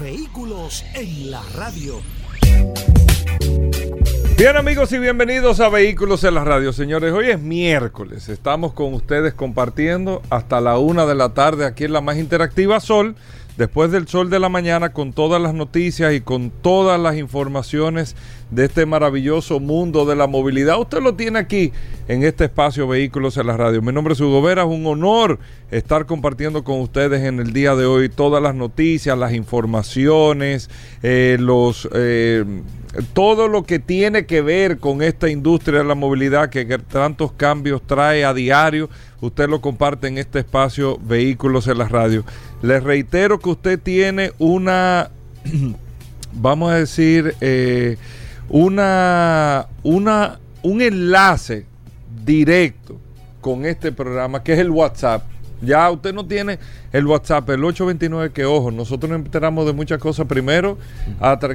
Vehículos en la radio. Bien amigos y bienvenidos a Vehículos en la Radio. Señores, hoy es miércoles. Estamos con ustedes compartiendo hasta la una de la tarde aquí en la más interactiva Sol después del sol de la mañana con todas las noticias y con todas las informaciones de este maravilloso mundo de la movilidad. Usted lo tiene aquí en este espacio Vehículos en la Radio. Mi nombre es Hugo Vera, es un honor estar compartiendo con ustedes en el día de hoy todas las noticias, las informaciones, eh, los eh, todo lo que tiene que ver con esta industria de la movilidad que tantos cambios trae a diario. Usted lo comparte en este espacio Vehículos en la Radio. Les reitero que usted tiene una, vamos a decir, eh, una, una, un enlace directo con este programa, que es el WhatsApp. Ya usted no tiene el WhatsApp, el 829, que ojo, nosotros nos enteramos de muchas cosas primero,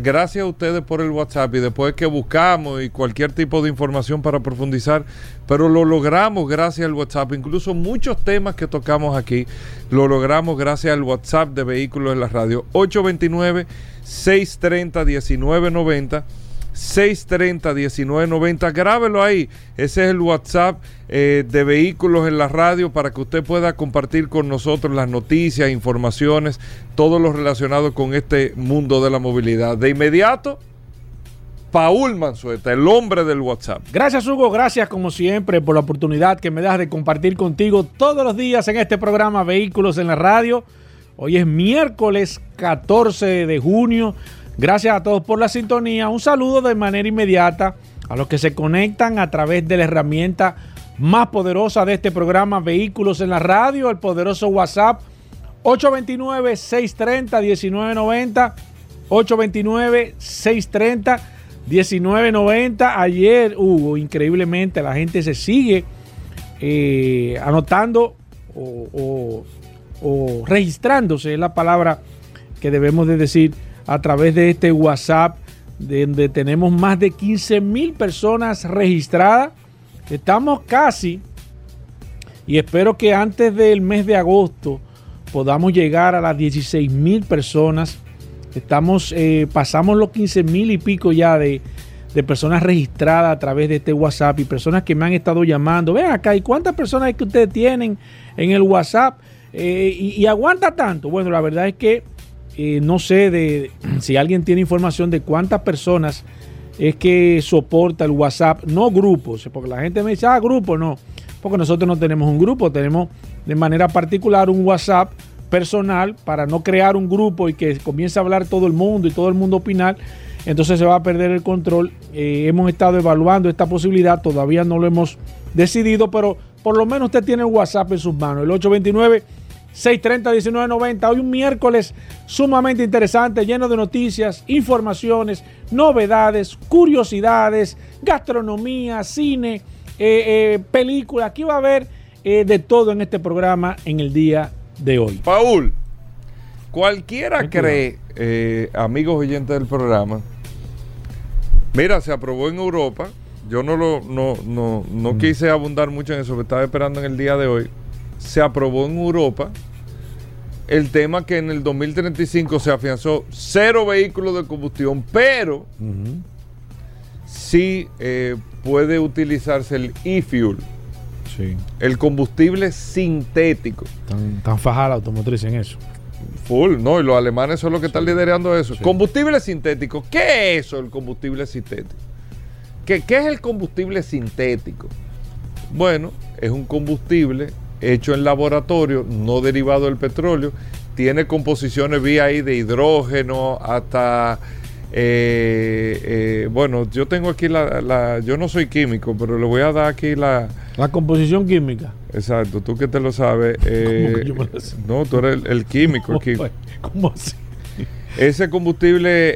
gracias a ustedes por el WhatsApp y después que buscamos y cualquier tipo de información para profundizar, pero lo logramos gracias al WhatsApp, incluso muchos temas que tocamos aquí, lo logramos gracias al WhatsApp de Vehículos en la Radio, 829 630 1990 630-1990. Grábelo ahí. Ese es el WhatsApp eh, de vehículos en la radio para que usted pueda compartir con nosotros las noticias, informaciones, todo lo relacionado con este mundo de la movilidad. De inmediato, Paul Manzueta, el hombre del WhatsApp. Gracias Hugo, gracias como siempre por la oportunidad que me das de compartir contigo todos los días en este programa Vehículos en la Radio. Hoy es miércoles 14 de junio Gracias a todos por la sintonía. Un saludo de manera inmediata a los que se conectan a través de la herramienta más poderosa de este programa, Vehículos en la Radio, el poderoso WhatsApp 829-630-1990. 829-630-1990. Ayer hubo, increíblemente, la gente se sigue eh, anotando o, o registrándose, es la palabra que debemos de decir a través de este WhatsApp, donde tenemos más de 15 mil personas registradas. Estamos casi, y espero que antes del mes de agosto podamos llegar a las 16 mil personas. Estamos, eh, pasamos los 15 mil y pico ya de, personas registradas a través de este WhatsApp y personas que me han estado llamando. Ven acá, ¿y cuántas personas es que ustedes tienen en el WhatsApp? Eh, y aguanta tanto. Bueno, la verdad es que eh, no sé de si alguien tiene información de cuántas personas es que soporta el WhatsApp, no grupos, porque la gente me dice, ah, grupo, no, porque nosotros no tenemos un grupo, tenemos de manera particular un WhatsApp personal para no crear un grupo y que comience a hablar todo el mundo y todo el mundo opinar, entonces se va a perder el control. Eh, hemos estado evaluando esta posibilidad, todavía no lo hemos decidido, pero por lo menos usted tiene el WhatsApp en sus manos, el 829 630-1990. Hoy un miércoles sumamente interesante, lleno de noticias, informaciones, novedades, curiosidades, gastronomía, cine, eh, eh, película. Aquí va a haber eh, de todo en este programa en el día de hoy. Paul, cualquiera cree, amigos oyentes del programa, mira, se aprobó en Europa. Yo no lo no, no, no mm. quise abundar mucho en eso, me estaba esperando en el día de hoy se aprobó en Europa el tema que en el 2035 se afianzó cero vehículos de combustión, pero sí eh, puede utilizarse el e-fuel. El combustible sintético. Tan, tan fajada la automotriz en eso. Full, no, y los alemanes son los que están liderando eso. Combustible sintético. ¿Qué es eso, el combustible sintético? ¿Qué, ¿Qué es el combustible sintético? Bueno, es un combustible hecho en laboratorio, no derivado del petróleo, tiene composiciones vía ahí de hidrógeno hasta... Eh, eh, bueno, yo tengo aquí la, Yo no soy químico, pero le voy a dar aquí la... La composición química. Exacto, tú que te lo sabes. Eh, No, tú eres el, químico. ¿Cómo, así? ese combustible,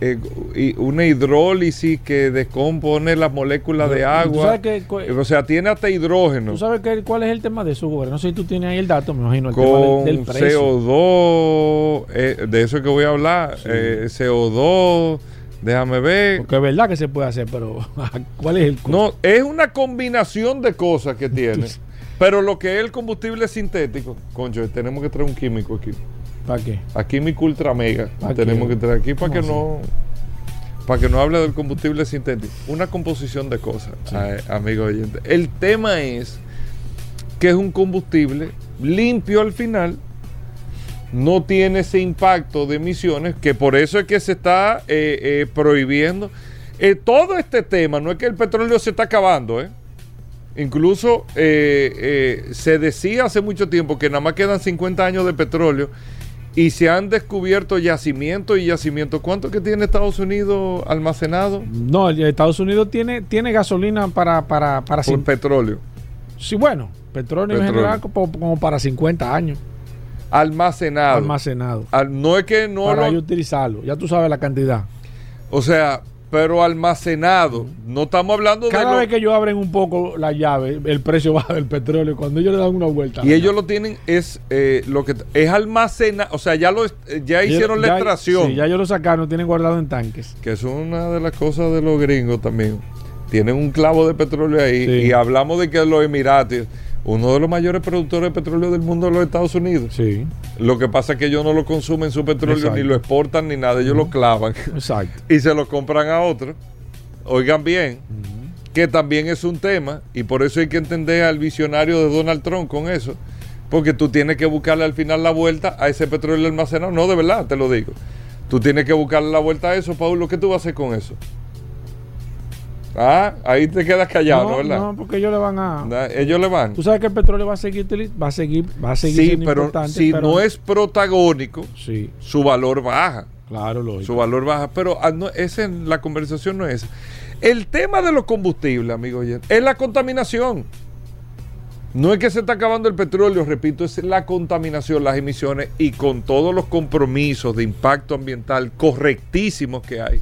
eh, y una hidrólisis que descompone las moléculas de ¿Tú agua. que- o sea, tiene hasta hidrógeno. ¿Tú sabes qué- cuál es el tema de eso, Gómez? No sé si tú tienes ahí el dato, me imagino, el tema con del, del precio. CO2, eh, de eso es que voy a hablar, Sí. eh, CO2, déjame ver. Porque es verdad que se puede hacer, pero ¿cuál es el costo? No, es una combinación de cosas que tiene. Pero lo que es el combustible sintético, concho, tenemos que traer un químico aquí. ¿Para qué? A Químico Ultra Mega. ¿Pa' Tenemos qué? que traer aquí para que ¿Cómo no para que no hable del combustible sintético. Una composición de cosas, eh, amigo oyente. El tema es que es un combustible limpio al final, no tiene ese impacto de emisiones, que por eso es que se está eh, eh, prohibiendo. Eh, todo este tema, no es que el petróleo se está acabando, ¿eh? Incluso eh, eh, se decía hace mucho tiempo que nada más quedan 50 años de petróleo y se han descubierto yacimientos y yacimientos. ¿Cuánto que tiene Estados Unidos almacenado No, Estados Unidos tiene, tiene gasolina para, para, para por petróleo? sí, bueno, petróleo, en Petróleo. general como, como para 50 años Almacenado. almacenado. Al- no es que no para lo- utilizarlo. Ya tú sabes la cantidad. O sea, pero almacenado. No estamos hablando de Cada lo- vez que ellos abren un poco la llave, el precio baja del petróleo. Cuando ellos le dan una vuelta. Y ellos lo tienen, es eh, lo que es almacenado, o sea, ya lo eh, ya hicieron la Ya- extracción, Sí, ya ellos lo sacaron, lo tienen guardado en tanques. que es una de las cosas de los gringos también. Tienen un clavo de petróleo ahí Sí. y hablamos de que los Emiratos, uno de los mayores productores de petróleo del mundo es los Estados Unidos. Sí, Lo que pasa es que ellos no lo consumen su petróleo Exacto. ni lo exportan ni nada, ellos lo clavan exacto. y se lo compran a otros. Oigan bien, que también es un tema y por eso hay que entender al visionario de Donald Trump con eso, porque tú tienes que buscarle al final la vuelta a ese petróleo almacenado, no de verdad, te lo digo. Tú tienes que buscarle la vuelta a eso, Paulo, ¿qué tú vas a hacer con eso? Ah, ahí te quedas callado, ¿no, no, ¿verdad? no, porque ellos le van a. Ellos le van. Tú sabes que el petróleo va a seguir, va a seguir, va a seguir Sí, siendo pero importante. si pero- no es protagónico, Sí, su valor baja. claro, lógico. Su valor baja. Pero ah, no, ese, la conversación no es esa. El tema de los combustibles, amigo es la contaminación. No es que se está acabando el petróleo, repito, es la contaminación, las emisiones y con todos los compromisos de impacto ambiental correctísimos que hay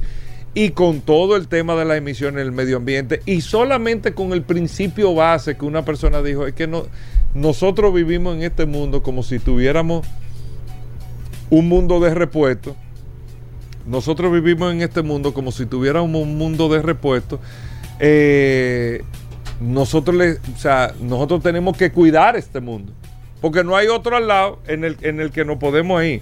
y con todo el tema de las emisiones en el medio ambiente y solamente con el principio base que una persona dijo, es que no, nosotros vivimos en este mundo como si tuviéramos un mundo de repuesto nosotros vivimos en este mundo como si tuviéramos un mundo de repuesto. Eh, nosotros, le, o sea, nosotros tenemos que cuidar este mundo. Porque no hay otro al lado en el, en el que no podemos ir.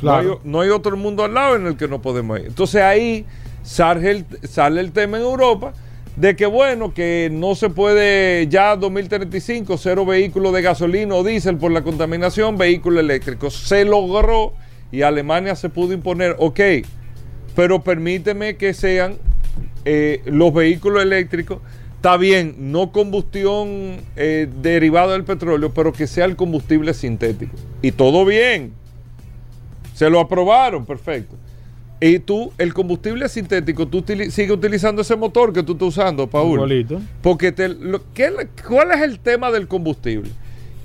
Claro. No, hay, no hay otro mundo al lado en el que no podemos ir. Entonces ahí sale el, tema en Europa de que bueno, que no se puede ya 2035 cero vehículos de gasolina o diésel por la contaminación, vehículos eléctricos. Se logró y Alemania se pudo imponer, ok, pero permíteme que sean eh, los vehículos eléctricos, está bien, no combustión eh, derivada del petróleo, pero que sea el combustible sintético. Y todo bien. Se lo aprobaron, perfecto. Y tú, el combustible sintético, tú utili- sigues utilizando ese motor que tú estás usando, Paul. Igualito. Porque te, lo- ¿qué ¿cuál es el tema del combustible?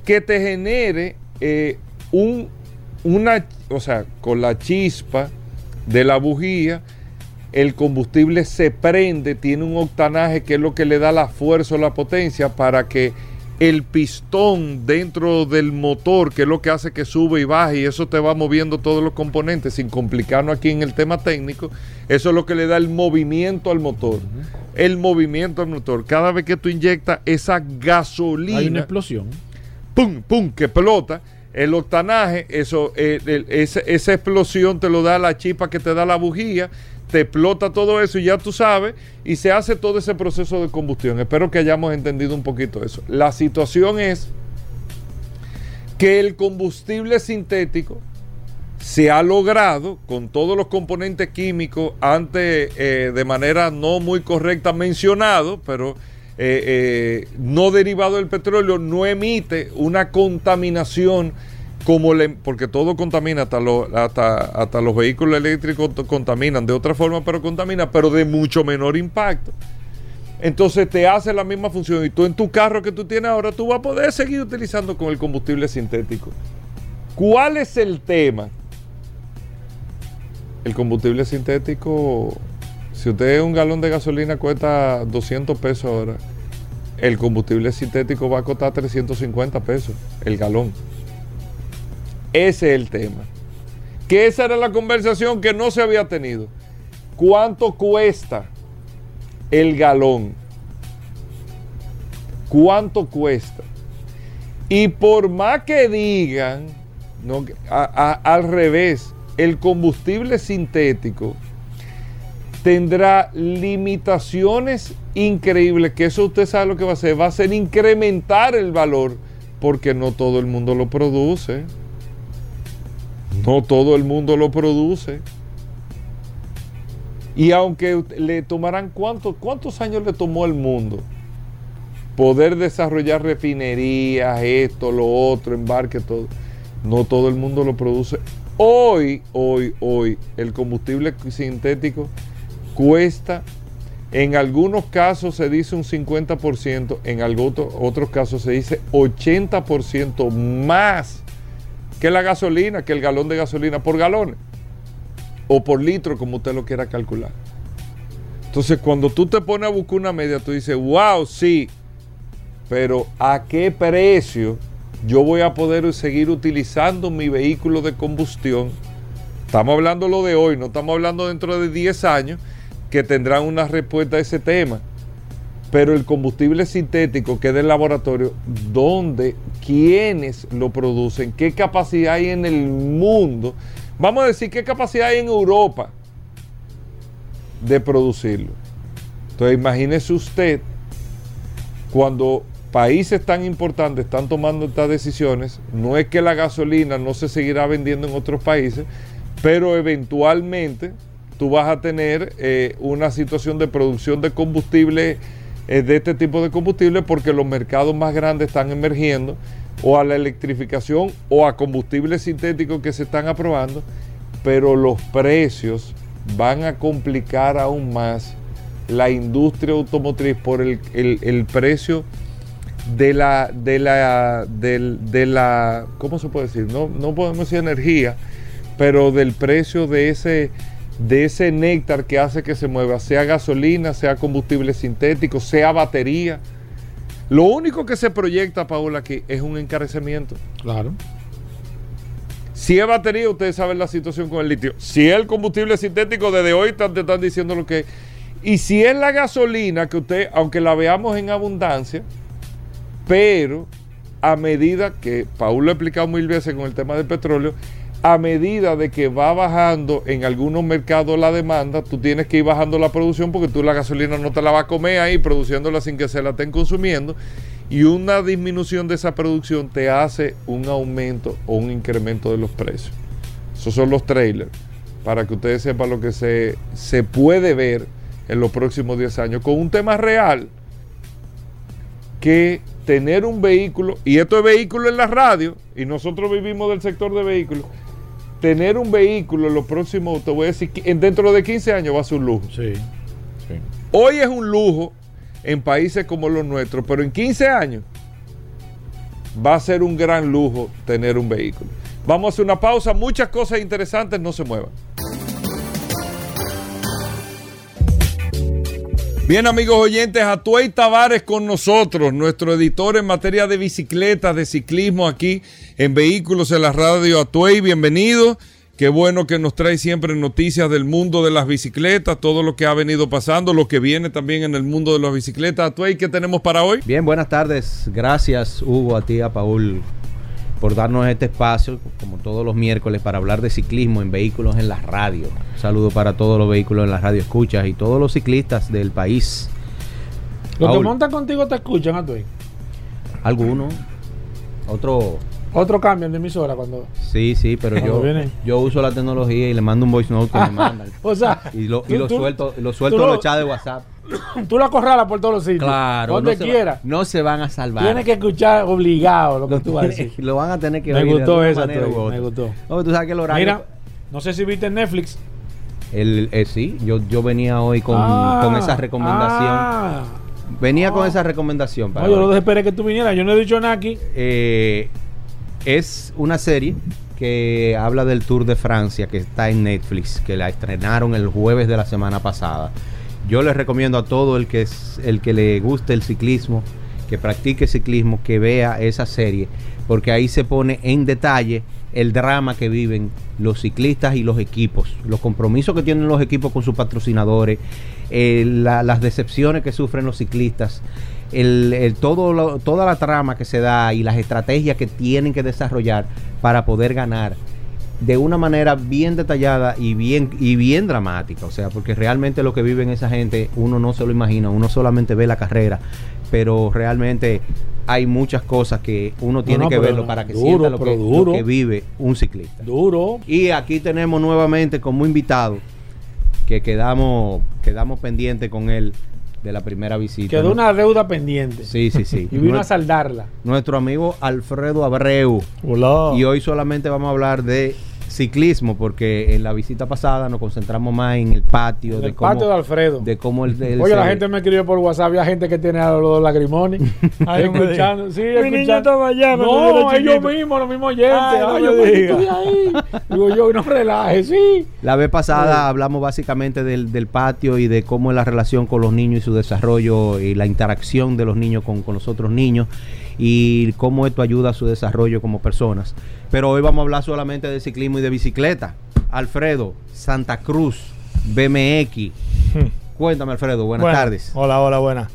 Que te genere eh, un, una, o sea, con la chispa de la bujía, el combustible se prende, tiene un octanaje que es lo que le da la fuerza o la potencia para que el pistón dentro del motor, que es lo que hace que sube y baje, y eso te va moviendo todos los componentes sin complicarnos aquí en el tema técnico, eso es lo que le da el movimiento al motor. El movimiento al motor. Cada vez que tú inyectas esa Hay una gasolina, explosión. pum, pum, que explota, el octanaje, eso, eh, el- ese- esa explosión te lo da la chispa que te da la bujía, te explota todo eso y ya tú sabes, y se hace todo ese proceso de combustión. Espero que hayamos entendido un poquito eso. La situación es que el combustible sintético se ha logrado con todos los componentes químicos antes eh, de manera no muy correcta mencionado, pero eh, eh, no derivado del petróleo, no emite una contaminación como le, porque todo contamina, hasta, lo- hasta, hasta los vehículos eléctricos contaminan de otra forma, pero contamina, pero de mucho menor impacto. Entonces te hace la misma función y tú en tu carro que tú tienes ahora, tú vas a poder seguir utilizando con el combustible sintético. ¿Cuál es el tema? El combustible sintético, si usted un galón de gasolina cuesta 200 pesos ahora, el combustible sintético va a costar 350 pesos el galón. Ese es el tema. Que esa era la conversación que no se había tenido. ¿Cuánto cuesta el galón? ¿Cuánto cuesta? Y por más que digan, no, al revés, el combustible sintético tendrá limitaciones increíbles, que eso usted sabe lo que va a hacer, va a ser incrementar el valor, porque no todo el mundo lo produce. No todo el mundo lo produce. Y aunque le tomarán cuántos, cuántos años le tomó al mundo poder desarrollar refinerías, esto, lo otro, embarque, todo. No todo el mundo lo produce. Hoy, hoy, hoy, el combustible sintético cuesta, en algunos casos se dice un 50%, en algo- otros casos se dice 80% más que la gasolina, que el galón de gasolina por galones o por litro, como usted lo quiera calcular. Entonces, cuando tú te pones a buscar una media, tú dices, wow, sí, pero ¿a qué precio yo voy a poder seguir utilizando mi vehículo de combustión? Estamos hablando lo de hoy, no estamos hablando dentro de 10 años que tendrán una respuesta a ese tema. Pero el combustible sintético que es del laboratorio, ¿dónde? ¿Quiénes lo producen? ¿Qué capacidad hay en el mundo? Vamos a decir, ¿qué capacidad hay en Europa de producirlo? Entonces imagínese usted cuando países tan importantes están tomando estas decisiones, no es que la gasolina no se seguirá vendiendo en otros países, pero eventualmente tú vas a tener eh, una situación de producción de combustible, eh, de este tipo de combustible, porque los mercados más grandes están emergiendo o a la electrificación o a combustibles sintéticos que se están aprobando, pero los precios van a complicar aún más la industria automotriz por el, el- precio de la, de la, de la, ¿cómo se puede decir? No, no podemos decir energía, pero del precio de ese, de ese néctar que hace que se mueva, sea gasolina, sea combustible sintético, sea batería. Lo único que se proyecta, Paola, aquí es un encarecimiento. Claro. Si es batería, ustedes saben la situación con el litio. Si es el combustible sintético, desde hoy te están diciendo lo que es. Y si es la gasolina, que usted, aunque la veamos en abundancia, pero a medida que, Paul lo ha explicado mil veces con el tema del petróleo, a medida de que va bajando en algunos mercados la demanda, tú tienes que ir bajando la producción porque tú la gasolina no te la vas a comer ahí produciéndola sin que se la estén consumiendo. Y una disminución de esa producción te hace un aumento o un incremento de los precios. Esos son los trailers. Para que ustedes sepan lo que se, se puede ver en los próximos 10 años. Con un tema real que tener un vehículo, y esto es vehículo en la radio, y nosotros vivimos del sector de vehículos, tener un vehículo en los próximos, te voy a decir, dentro de 15 años va a ser un lujo. Sí. Hoy es un lujo en países como los nuestros, pero en 15 años va a ser un gran lujo tener un vehículo. Vamos a hacer una pausa, muchas cosas interesantes, no se muevan. Bien amigos oyentes, Atuey Tavares con nosotros, nuestro editor en materia de bicicletas, de ciclismo aquí en Vehículos en la Radio Atuey, bienvenido. Qué bueno que nos trae siempre noticias del mundo de las bicicletas, todo lo que ha venido pasando, lo que viene también en el mundo de las bicicletas. Atuey, ¿qué tenemos para hoy? Bien, buenas tardes. Gracias, Hugo, a ti, a Paul, por darnos este espacio, como todos los miércoles, para hablar de ciclismo en vehículos en la radio. Un saludo para todos los vehículos en la radio escuchas y todos los ciclistas del país. Los que montan contigo te escuchan a tú. Algunos, otro, Otro cambio de emisora cuando. sí, sí, pero yo, viene. yo uso la tecnología y le mando un voice note que me mandan. o sea, Y lo, y tú- lo suelto, lo suelto lo- los chats de WhatsApp. Tú la corralas por todos los sitios. Claro, Donde no se, va- quiera. no se van a salvar. Tienes que escuchar obligado lo que tú vas a decir. lo van a tener que Me oír gustó esa, manera otra. me gustó. No, tú sabes que el horario Mira, no sé si viste en Netflix. El, eh, sí, yo, yo venía hoy con, Ah, con esa recomendación. ah. venía con esa recomendación. Para No, yo lo esperé que tú vinieras. Yo no he dicho nada aquí. Eh, Es una serie que habla del Tour de Francia que está en Netflix, que la estrenaron el jueves de la semana pasada. Yo les recomiendo a todo el que es, el que le guste el ciclismo, que practique ciclismo, que vea esa serie, porque ahí se pone en detalle el drama que viven los ciclistas y los equipos, los compromisos que tienen los equipos con sus patrocinadores, eh, la- las decepciones que sufren los ciclistas, toda la trama que se da y las estrategias que tienen que desarrollar para poder ganar de una manera bien detallada y bien y bien dramática, o sea, porque realmente lo que viven esa gente uno no se lo imagina, uno solamente ve la carrera, pero realmente hay muchas cosas que uno tiene no, que verlo para que duro, sienta lo que, lo duro. que vive un ciclista. Duro. Y aquí tenemos nuevamente como invitado que quedamos quedamos pendientes con él de la primera visita. Quedó ¿no? una deuda pendiente. Sí, sí, sí. Y vino a saldarla. nuestro amigo Alfredo Abreu. Hola. Y hoy solamente vamos a hablar de ciclismo porque en la visita pasada nos concentramos más en el patio, En de el cómo, patio de Alfredo. de cómo el, el Oye, la gente me escribió por WhatsApp, había gente que tiene a los lagrimones. No me escuchando, sí, Mi escuchando. niño estaba allá No, ellos chiquito. mismos, los mismos oyentes. Ay, no Ay, me yo diga. estoy ahí. Digo yo, no relaje, sí. La vez pasada hablamos básicamente del, del patio y de cómo es la relación con los niños y su desarrollo y la interacción de los niños con, con los otros niños y cómo esto ayuda a su desarrollo como personas. Pero hoy vamos a hablar solamente de ciclismo y de bicicleta. Alfredo, Santa Cruz, BMX. Cuéntame, Alfredo, buenas Bueno, tardes. Hola, hola, buenas.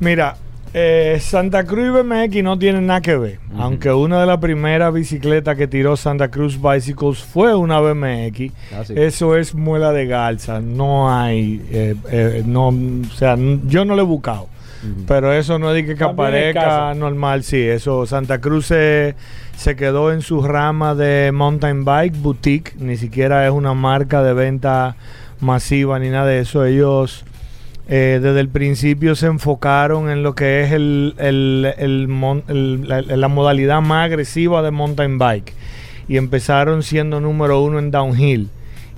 Mira, eh, Santa Cruz y BMX no tienen nada que ver. Aunque una de las primeras bicicletas que tiró Santa Cruz Bicycles fue una BMX. Ah, sí. Eso es muela de galsa. No hay. eh, eh, no, o sea, yo no lo he buscado. Pero eso no es de que, casa. normal, sí. Eso, Santa Cruz se, se quedó en su rama de mountain bike boutique. Ni siquiera es una marca de venta masiva ni nada de eso. Ellos eh, desde el principio se enfocaron en lo que es el, el- el mon- el- la, la modalidad más agresiva de mountain bike. Y empezaron siendo número uno en downhill.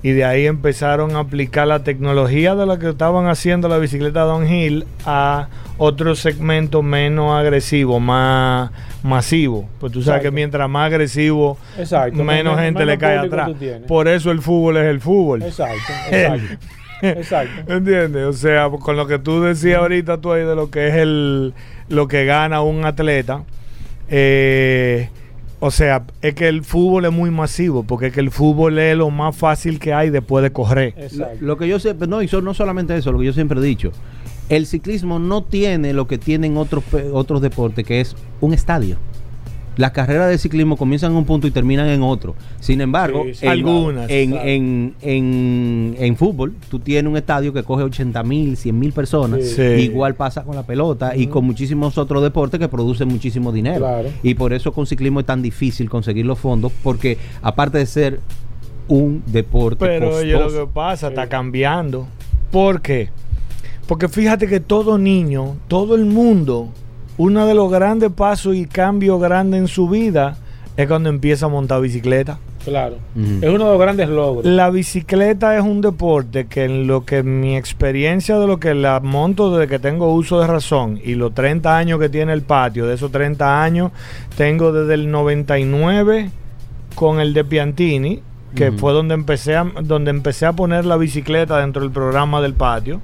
Y de ahí empezaron a aplicar la tecnología de lo que estaban haciendo la bicicleta downhill a otro segmento menos agresivo, más masivo. Pues tú sabes que mientras más agresivo, Exacto. menos gente menos le cae atrás. Por eso el fútbol es el fútbol. Exacto, exacto. exacto. ¿Entiendes? O sea, con lo que tú decías ahorita tú ahí de lo que es el lo que gana un atleta, eh, o sea, es que el fútbol es muy masivo, porque es que el fútbol es lo más fácil que hay después de correr. Lo, exacto. lo que yo siempre, no, y so- no solamente eso, lo que yo siempre he dicho, el ciclismo no tiene lo que tienen otros, pe- otros deportes, que es un estadio. Las carreras de ciclismo comienzan en un punto y terminan en otro. Sin embargo, Sí, sí, en, Algunas, en, claro. en, en- en fútbol, tú tienes un estadio que coge 80 mil, 100 mil personas. Sí. Sí. Igual pasa con la pelota y con muchísimos otros deportes que producen muchísimo dinero. Claro. Y por eso con ciclismo es tan difícil conseguir los fondos, porque aparte de ser un deporte Pero oye, lo costoso, que pasa, Sí. está cambiando. ¿Por qué? Porque fíjate que todo niño, todo el mundo, uno de los grandes pasos y cambios grandes en su vida es cuando empieza a montar bicicleta. Claro. Es uno de los grandes logros. La bicicleta es un deporte que en lo que mi experiencia de lo que la monto desde que tengo uso de razón y los 30 años que tiene el patio, de esos 30 años, tengo desde el 99 con el de Piantini, que fue donde empecé, a, donde empecé a poner la bicicleta dentro del programa del patio.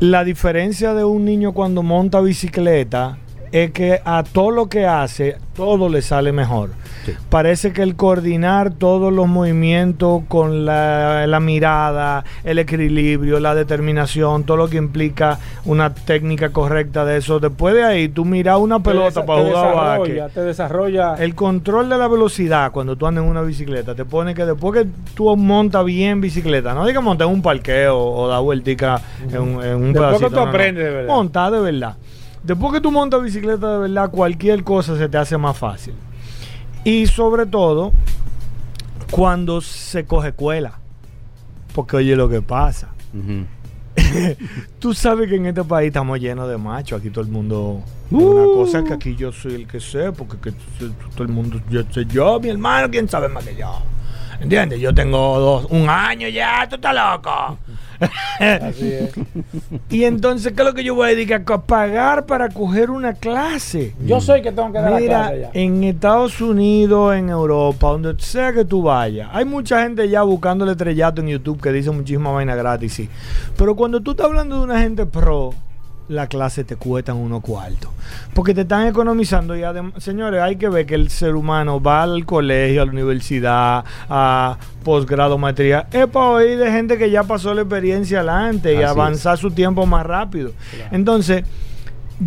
La diferencia de un niño cuando monta bicicleta es que a todo lo que hace, todo le sale mejor. Sí. Parece que el coordinar todos los movimientos con la, la mirada, el equilibrio, la determinación, todo lo que implica una técnica correcta de eso. Después de ahí, tú miras una pelota para te jugar desarrolla. Te desarrolla. El control de la velocidad cuando tú andas en una bicicleta te pone que después que tú montas bien bicicleta, no digas montar en un parqueo o dar vueltica en, un- en un Después que pedacito, tú no, no. aprendes de verdad. Montar de verdad. Después que tú montas bicicleta de verdad, cualquier cosa se te hace más fácil. Y sobre todo, cuando se coge cuela. Porque oye lo que pasa. Tú sabes que en este país estamos llenos de machos. Aquí todo el mundo. Una cosa que aquí yo soy el que sé, porque que todo el mundo. Yo sé yo, mi hermano, quién sabe más que yo. ¿Entiendes? Yo tengo dos, un año ya, tú estás loco. Así es. Y entonces, ¿qué es lo que yo voy a dedicar? A pagar para coger una clase. Yo soy que tengo que dar la Mira, clase ya. en Estados Unidos, en Europa, donde sea que tú vayas, hay mucha gente ya buscando el estrellato en YouTube que dice muchísima vaina gratis, sí. Pero cuando tú estás hablando de una gente pro, la clase te cuestan unos cuartos. Porque te están economizando y además, señores, hay que ver que el ser humano va al colegio, a la universidad, a posgrado, maestría. Es para oír de gente que ya pasó la experiencia adelante y Así es. avanzar su tiempo más rápido. Entonces,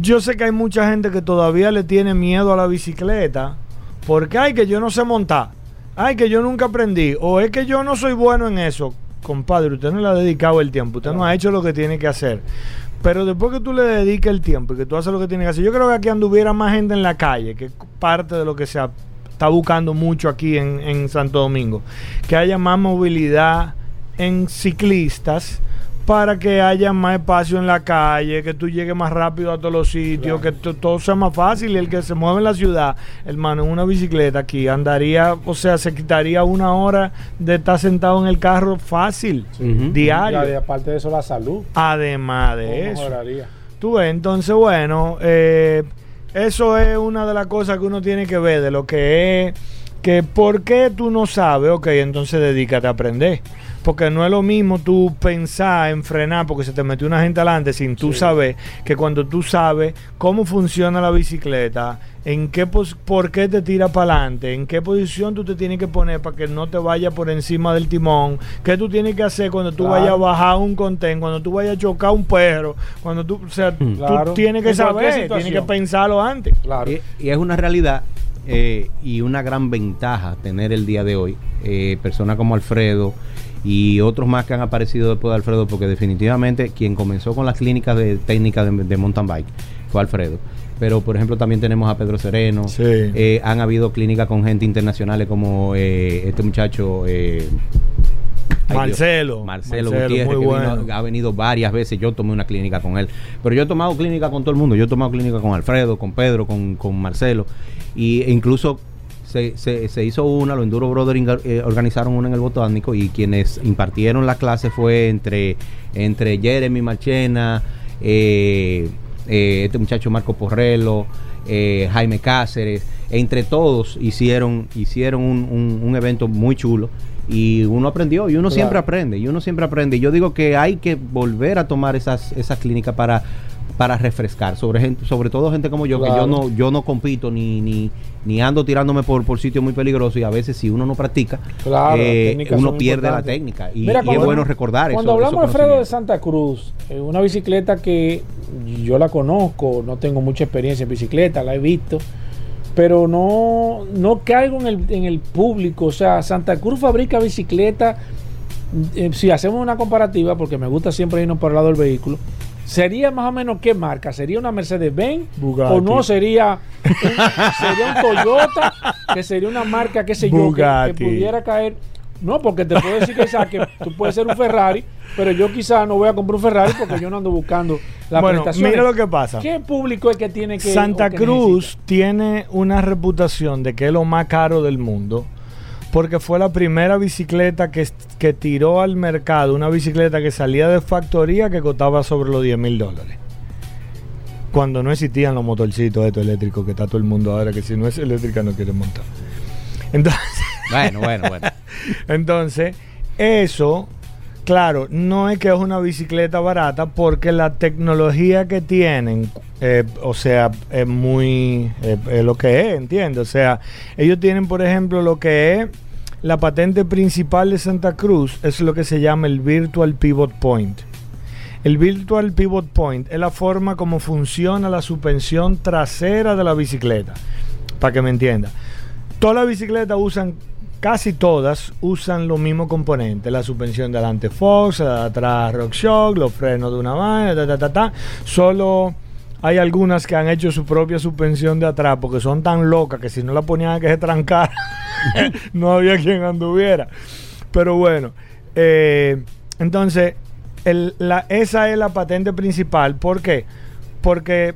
yo sé que hay mucha gente que todavía le tiene miedo a la bicicleta porque ay que yo no sé montar, ay que yo nunca aprendí o es que yo no soy bueno en eso. Compadre, usted no le ha dedicado el tiempo, usted no ha hecho lo que tiene que hacer. Pero después que tú le dediques el tiempo y que tú haces lo que tienes que hacer, yo creo que aquí anduviera más gente en la calle, que es parte de lo que se está buscando mucho aquí en, en Santo Domingo, que haya más movilidad en ciclistas para que haya más espacio en la calle, que tú llegues más rápido a todos los sitios, que to- todo sea más fácil. Y el que se mueve en la ciudad, hermano, en una bicicleta aquí, andaría, o sea, se quitaría una hora de estar sentado en el carro fácil, diario. Y aparte de eso, la salud. Además de ¿Cómo eso. mejoraría? Tú ves, entonces, bueno, eh, eso es una de las cosas que uno tiene que ver de lo que es, que por qué tú no sabes, ok, entonces dedícate a aprender. Porque no es lo mismo tú pensar en frenar porque se te metió una gente adelante sin tú saber que cuando tú sabes cómo funciona la bicicleta, en qué pos- por qué te tira para adelante, en qué posición tú te tienes que poner para que no te vaya por encima del timón, qué tú tienes que hacer cuando tú Claro. vayas a bajar un contén, cuando tú vayas a chocar un perro, cuando tú, o sea, Claro. tú tienes que En saber, tienes que pensarlo antes. Claro. Y, y es una realidad eh, y una gran ventaja tener el día de hoy eh, personas como Alfredo y otros más que han aparecido después de Alfredo, porque definitivamente quien comenzó con las clínicas de técnica de, de mountain bike fue Alfredo. Pero, por ejemplo, también tenemos a Pedro Sereno. Sí. Eh, han habido clínicas con gente internacionales como eh, este muchacho. eh, Marcelo. Marcelo, Marcelo, Gutiérrez, muy que vino- ha venido varias veces. Yo tomé una clínica con él. Pero yo he tomado clínica con todo el mundo. Yo he tomado clínica con Alfredo, con Pedro, con, con Marcelo. Y, e incluso se, se- se hizo una, los Enduro Brothers eh, organizaron una en el Botánico. Y quienes impartieron la clase fue entre, entre Jeremy Marchena, eh, eh, este muchacho Marco Porrelo, eh, Jaime Cáceres. Entre todos hicieron, hicieron un, un- un evento muy chulo. Y uno aprendió, y uno Claro. siempre aprende, y uno siempre aprende. Yo digo que hay que volver a tomar esas, esas clínicas para, para refrescar, sobre gente, sobre todo gente como yo, que yo no, yo no compito ni, ni, ni ando tirándome por, por sitios muy peligrosos, y a veces si uno no practica, Claro, eh, uno pierde la técnica. Y, Mira, y es cuando- bueno recordar Cuando eso. hablamos, esos Alfredo, de. Santa Cruz, eh, una bicicleta que yo la conozco, no tengo mucha experiencia en bicicleta, la he visto, pero no, no caigo en el, en el público. O sea, Santa Cruz fabrica bicicleta. eh, si hacemos una comparativa, porque me gusta siempre irnos por el lado del vehículo, ¿sería más o menos qué marca? ¿Sería una Mercedes-Benz? Bugatti. ¿O no sería un, sería un Toyota? Que sería una marca, qué sé yo, que- pudiera caer. No, porque te puedo decir que, que tú puedes ser un Ferrari, pero yo quizá no voy a comprar un Ferrari porque yo no ando buscando la Bueno, prestación. mira lo que pasa. ¿Qué público es que tiene que Santa que Cruz tiene una reputación de que es lo más caro del mundo porque fue la primera bicicleta que, que tiró al mercado, una bicicleta que salía de factoría que costaba sobre los 10 mil dólares. Cuando no existían los motorcitos estos eléctricos que está todo el mundo ahora, que si no es eléctrica no quiere montar. Entonces, Bueno, bueno, bueno. entonces, eso, claro, no es que es una bicicleta barata porque la tecnología que tienen, eh, o sea, es muy, eh, es lo que es, ¿entiendes? O sea, ellos tienen, por ejemplo, lo que es la patente principal de Santa Cruz, es lo que se llama el Virtual Pivot Point. El Virtual Pivot Point es la forma como funciona la suspensión trasera de la bicicleta, para que me entienda. Todas las bicicletas usan, casi todas usan los mismos componentes. La suspensión de adelante Fox, la de atrás los frenos de una vaina, ta, ta, ta, ta. Solo hay algunas que han hecho su propia suspensión de atrás porque son tan locas que si no la ponían a que se trancara, no había quien anduviera. Pero bueno, eh, entonces, esa es la patente principal. ¿Por qué? Porque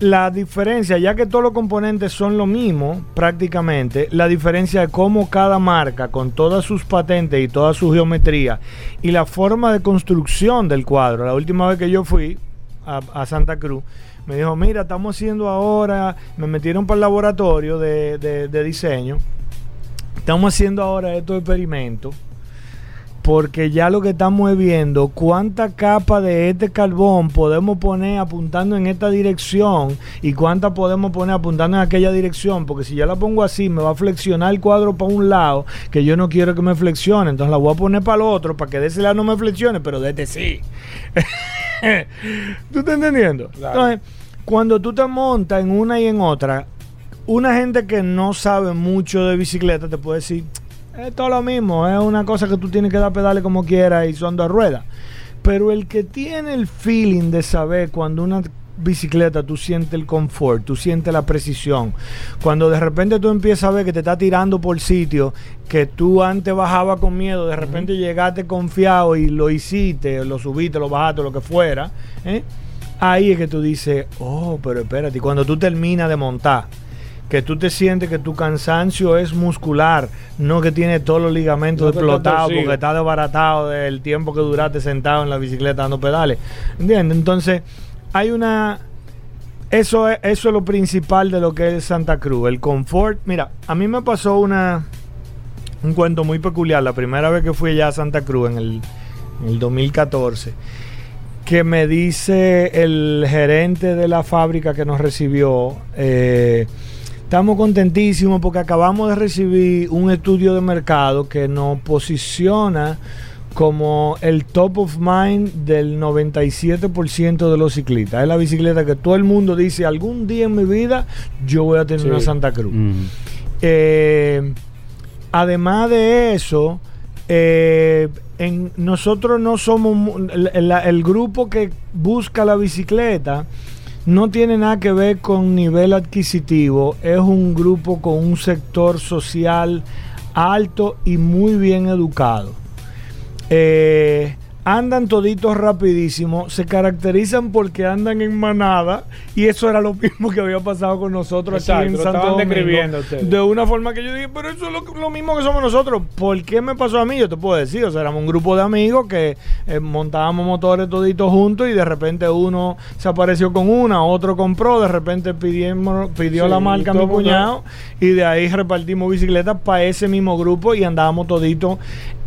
la diferencia, ya que todos los componentes son lo mismo prácticamente, la diferencia de cómo cada marca, con todas sus patentes y toda su geometría y la forma de construcción del cuadro, la última vez que yo fui a, Santa Cruz, me dijo, mira, estamos haciendo ahora, me metieron para el laboratorio de, de- de diseño, estamos haciendo ahora estos experimentos porque ya lo que estamos es viendo cuánta capa de este carbón podemos poner apuntando en esta dirección y cuánta podemos poner apuntando en aquella dirección, porque si yo la pongo así me va a flexionar el cuadro para un lado, que yo no quiero que me flexione, entonces la voy a poner para el otro, para que de ese lado no me flexione, pero de este sí. ¿Tú estás entendiendo? Entonces, cuando tú te montas en una y en otra, una gente que no sabe mucho de bicicleta te puede decir, es todo lo mismo, es una cosa que tú tienes que dar pedales como quieras y son dos ruedas. Pero el que tiene el feeling de saber cuando una bicicleta tú sientes el confort, tú sientes la precisión. Cuando de repente tú empiezas a ver que te está tirando por sitio que tú antes bajabas con miedo, de repente llegaste confiado y lo hiciste, lo subiste, lo bajaste, lo que fuera, ¿eh? ahí es que tú dices, oh, pero espérate, y cuando tú terminas de montar, que tú te sientes que tu cansancio es muscular, no que tiene todos los ligamentos No explotados porque está desbaratado del tiempo que duraste sentado en la bicicleta dando pedales. ¿Entiendes? Entonces, hay una... Eso es, eso es lo principal de lo que es Santa Cruz, el confort. Mira, a mí me pasó una, un cuento muy peculiar la primera vez que fui allá a Santa Cruz en el, en el 2014 que me dice el gerente de la fábrica que nos recibió, eh, estamos contentísimos porque acabamos de recibir un estudio de mercado que nos posiciona como el top of mind del 97% de los ciclistas. Es la bicicleta que todo el mundo dice, algún día en mi vida yo voy a tener Sí. una Santa Cruz. Mm. Eh, además de eso, eh, en, nosotros no somos el grupo que busca la bicicleta. No tiene nada que ver con nivel adquisitivo. Es un grupo con un sector social alto y muy bien educado. Eh, andan toditos rapidísimo, se caracterizan porque andan en manada y eso era lo mismo que había pasado con nosotros Exacto, aquí en Santo Domingo. describiendo ustedes. De una forma que yo dije, pero eso es lo, lo mismo que somos nosotros. ¿Por qué me pasó a mí? Yo te puedo decir, o sea, éramos un grupo de amigos que eh, montábamos motores toditos juntos y de repente uno se apareció con una, otro compró, de repente pidimos, pidió Sí, la marca a mi cuñado y de ahí repartimos bicicletas para ese mismo grupo y andábamos toditos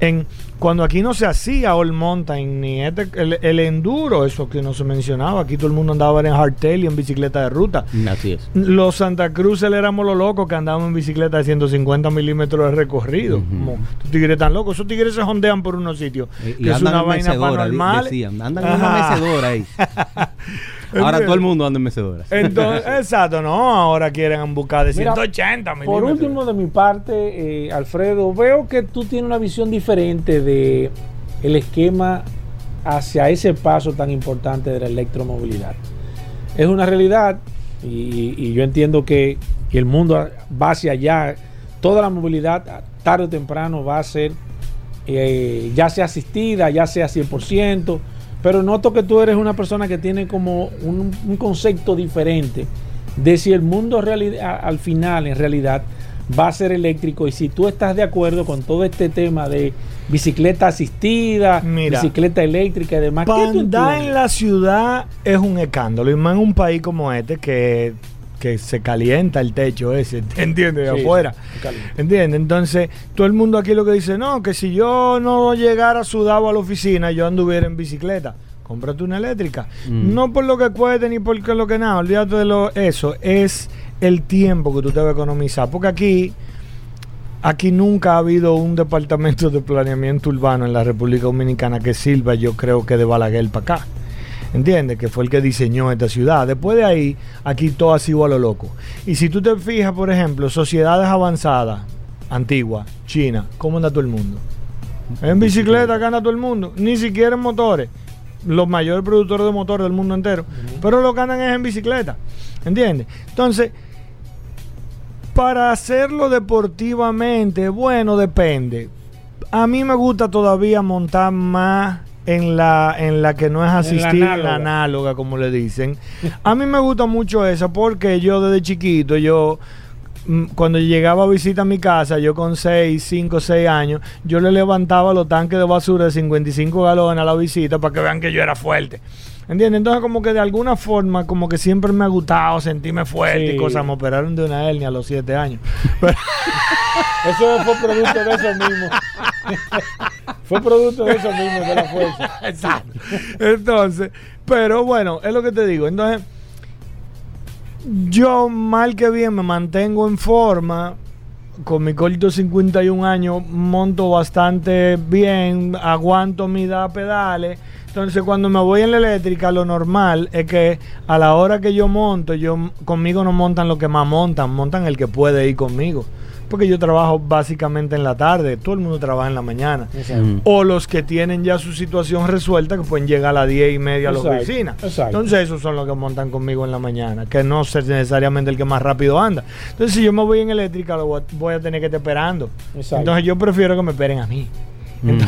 en cuando aquí no se hacía all mountain ni este, el, el enduro eso que no se mencionaba aquí todo el mundo andaba en hardtail y en bicicleta de ruta Así es. los Santa Cruz éramos los locos que andábamos en bicicleta de 150 milímetros de recorrido como estos tigres tan locos esos tigres se hondean por unos sitios Y, y que es una vaina mecedora, paranormal decían. Andan en una mecedora ahí. Ahora todo el mundo anda en mecedoras. entonces exacto no ahora quieren buscar de Mira, 180 milímetros Por último, de mi parte, eh, Alfredo, veo que tú tienes una visión diferente de el esquema hacia ese paso tan importante de la electromovilidad. Es una realidad y, y yo entiendo que, que el mundo va hacia allá. Toda la movilidad, tarde o temprano, va a ser eh, ya sea asistida, ya sea 100%, pero noto que tú eres una persona que tiene como un, un concepto diferente de si el mundo al final, en realidad, va a ser eléctrico y si tú estás de acuerdo con todo este tema de bicicleta asistida, Mira, bicicleta eléctrica y demás. ¿qué Para tú andar en la ciudad es un escándalo. Y más en un país como este que, que se calienta el techo ese, ¿entiendes? De Sí, afuera. ¿Entiendes? Entonces, todo el mundo aquí lo que dice, no, que si yo no llegara sudado a la oficina, yo anduviera en bicicleta. Cómprate una eléctrica. Mm. No por lo que cueste ni por lo que nada. Olvídate de lo, eso. Es el tiempo que tú te vas a economizar. Porque aquí Aquí nunca ha habido un departamento de planeamiento urbano en la República Dominicana que sirva, yo creo que de Balaguer para acá. ¿Entiendes? Que fue el que diseñó esta ciudad. Después de ahí, aquí todo ha sido a lo loco. Y si tú te fijas, por ejemplo, sociedades avanzadas, antiguas, China, ¿cómo anda todo el mundo? En bicicleta acá anda todo el mundo. Ni siquiera en motores. Los mayores productores de motores del mundo entero. Pero lo que andan es en bicicleta. ¿Entiendes? Entonces, para hacerlo deportivamente, bueno, depende. A mí me gusta todavía montar más en la, en la que no es la asistir, la análoga. análoga, como le dicen. A mí me gusta mucho esa porque yo desde chiquito, yo mm, cuando llegaba a visita a mi casa, yo con 6, 5, 6 años, yo le levantaba los tanques de basura de 55 galones a la visita para que vean que yo era fuerte. ¿Entiendes? Entonces como que de alguna forma, como que siempre me ha gustado sentirme fuerte Sí. y cosas. Me operaron de una hernia a los 7 años. Pero- Eso fue producto de eso mismo. fue producto de eso mismo, de la fuerza. Exacto. Entonces, pero bueno, es lo que te digo. Entonces, yo mal que bien me mantengo en forma. Con mi corto 51 años monto bastante bien, aguanto mi da pedales. Entonces cuando me voy en la eléctrica, lo normal es que a la hora que yo monto, yo conmigo no montan lo que más montan, montan el que puede ir conmigo. Porque yo trabajo básicamente en la tarde, todo el mundo trabaja en la mañana Mm. o los que tienen ya su situación resuelta que pueden llegar a las 10 y media a la oficina. exacto. Entonces esos son los que montan conmigo en la mañana, que no es necesariamente el que más rápido anda. Entonces si yo me voy en eléctrica, lo voy a, voy a tener que estar esperando. Exacto. Entonces yo prefiero que me esperen a mí. Mm.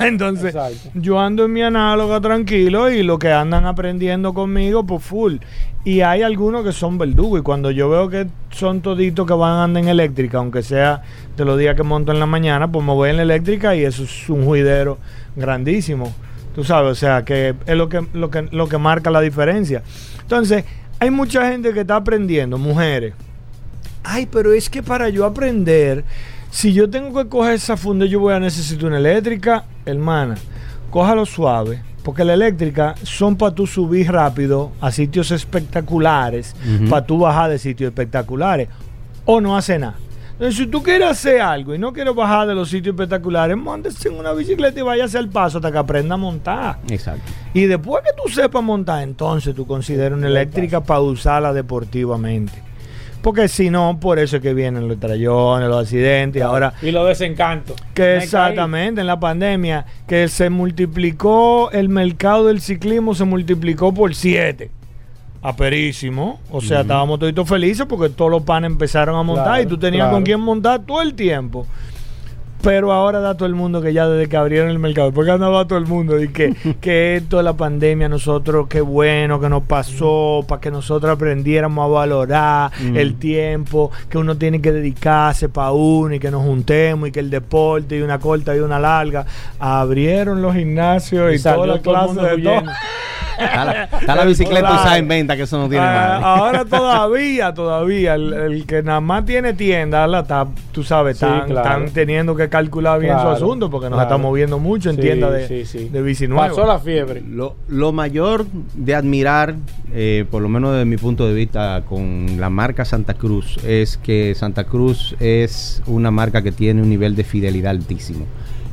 Entonces Exacto. yo ando en mi análoga tranquilo y lo que andan aprendiendo conmigo, pues full. Y hay algunos que son verdugos y cuando yo veo que son toditos que van andando en eléctrica, aunque sea de los días que monto en la mañana, pues me voy en la eléctrica y eso es un juidero grandísimo. Tú sabes, o sea, que es lo que, lo que, lo que marca la diferencia. Entonces, hay mucha gente que está aprendiendo, mujeres. Ay, pero es que para yo aprender, si yo tengo que coger esa funda, yo voy a necesitar una eléctrica, hermana. Cójalo suave, porque la eléctrica son para tú subir rápido a sitios espectaculares, para tú bajar de sitios espectaculares, o no hace nada. Entonces, si tú quieres hacer algo y no quieres bajar de los sitios espectaculares, montese en una bicicleta y váyase al paso hasta que aprenda a montar. Exacto. Y después que tú sepas montar, entonces tú consideras una eléctrica para usarla deportivamente. Porque si no, por eso es que vienen los trayones, los accidentes. Ahora, Y los desencantos. que exactamente en la pandemia, que se multiplicó el mercado del ciclismo, se multiplicó por 7. Aperísimo. O sea, estábamos todos felices porque todos los panes empezaron a montar Claro, y tú tenías claro. con quién montar todo el tiempo. Pero ahora da todo el mundo que ya desde que abrieron el mercado, porque andaba todo el mundo y que, que esto de la pandemia, nosotros, qué bueno que nos pasó, para que nosotros aprendiéramos a valorar Mm. el tiempo, que uno tiene que dedicarse para uno y que nos juntemos y que el deporte y una corta y una larga. Abrieron los gimnasios y, Y toda la clase de todo. Está la, está la bicicleta usada en venta, que eso no tiene Ah, madre. ahora todavía, todavía, el, el que nada más tiene tienda, la está, tú sabes, Sí, están, claro. están teniendo que calcular bien Claro, su asunto porque nos claro. estamos viendo mucho en Sí, tiendas de, sí, sí. de bici nueva. Pasó la fiebre. Lo, lo mayor de admirar, eh, por lo menos desde mi punto de vista, con la marca Santa Cruz, es que Santa Cruz es una marca que tiene un nivel de fidelidad altísimo.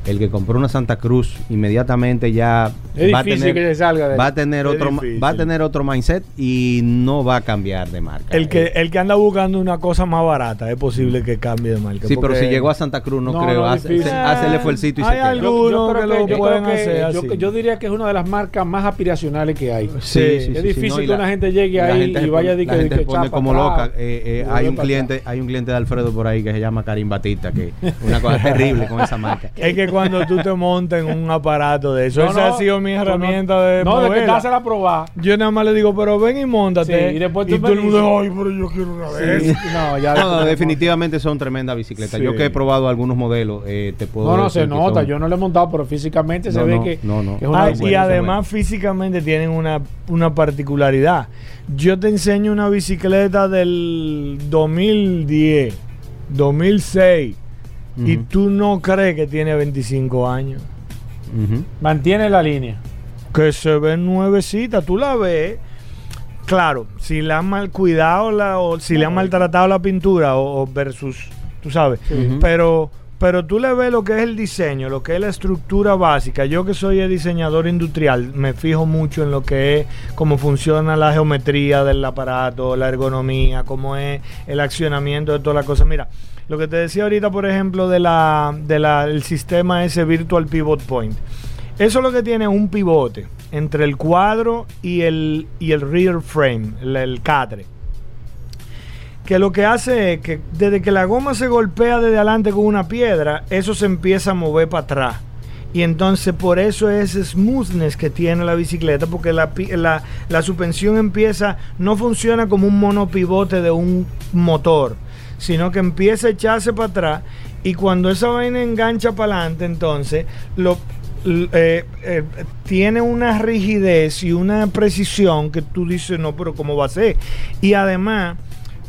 El que compró una Santa Cruz inmediatamente ya Es va a difícil tener, que se salga de va a tener Es otro difícil. va a tener otro mindset y no va a cambiar de marca. El que, Eh, el que anda buscando una cosa más barata, es posible que cambie de marca. sí, pero si llegó a Santa Cruz, no, No, creo. no, hace, difícil. se- hace el esfuercito y Hay se queda. Algunos que lo pueden hacer yo, así. yo diría que es una de las marcas más aspiracionales que hay. Sí, es difícil no, y que la- una gente llegue ahí gente y vaya la que, que chapa como loca. Eh, eh, hay un cliente, hay un cliente de Alfredo por ahí que se llama Karim Batista, que una cosa terrible con esa marca. Es que cuando tú te montas en un aparato de eso, No, esa no, ha sido mi herramienta no, de No, de que te la probar. Yo nada más le digo, pero ven y montate. Sí, y después tú y todo el mundo, ay, pero yo quiero una vez. Sí, no, ya No, no, después- definitivamente son tremendas bicicletas. Sí. Yo que he probado algunos modelos, eh, te puedo No, no, decir se nota. son- Yo no lo he montado, pero físicamente se No, ve no, que, no, no. que es una Ah, buena, y además buena. físicamente tienen una, una particularidad. Yo te enseño una bicicleta del 2010, 2006, y tú no crees que tiene 25 años. Mantiene la línea. Que se ve nuevecita, tú la ves. Claro, si le han mal cuidado la, o si le han maltratado la pintura o, o versus, tú sabes. Pero pero tú le ves lo que es el diseño, lo que es la estructura básica. Yo que soy el diseñador industrial, me fijo mucho en lo que es cómo funciona la geometría del aparato, la ergonomía, cómo es el accionamiento de toda la cosa. Mira, lo que te decía ahorita, por ejemplo, de la, de la, sistema ese Virtual Pivot Point. Eso lo que tiene es un pivote entre el cuadro y el, y el rear frame, el, el catre que lo que hace es que desde que la goma se golpea desde adelante con una piedra, eso se empieza a mover para atrás. Y entonces por eso es smoothness que tiene la bicicleta, porque la, la, la suspensión empieza, no funciona como un monopivote de un motor, sino que empieza a echarse para atrás y cuando esa vaina engancha para adelante, entonces lo, eh, eh, tiene una rigidez y una precisión que tú dices, no, pero ¿cómo va a ser? Y además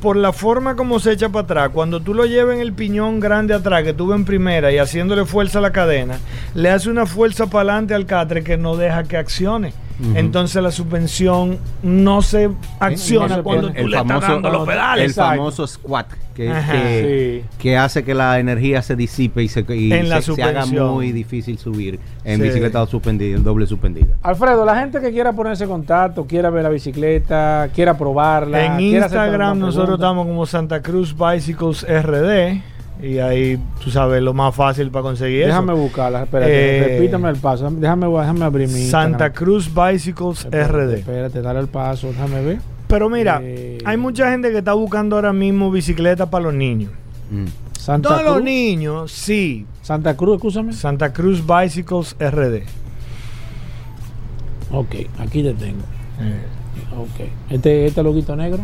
por la forma como se echa para atrás, cuando tú lo llevas en el piñón grande atrás, que tú ves en primera y haciéndole fuerza a la cadena, le hace una fuerza para adelante al catre que no deja que accione. Entonces la suspensión no se acciona no se cuando tú le estás dando los pedales. el Exacto. famoso squat que, Ajá. que, Sí. que hace que la energía se disipe y se, y En la se- se haga muy difícil subir en Sí. bicicleta suspendida, doble suspendida. Alfredo, la gente que quiera ponerse en contacto, quiera ver la bicicleta, quiera probarla. En quiera Instagram nosotros estamos como Santa Cruz Bicycles RD y ahí tú sabes lo más fácil para conseguir Déjame eso. buscarla, espérate, Eh, repítame el paso. Déjame, déjame abrir mi Santa Instagram. Cruz Bicycles Espérate, RD. Espérate, dale el paso, déjame ver. Pero mira, Eh, hay mucha gente que está buscando ahora mismo bicicleta para los niños. Mm. Santa Todos los niños, sí. Santa Cruz, escúchame. Santa Cruz Bicycles RD. Ok, aquí te tengo. Eh, Ok. Este, este loguito negro.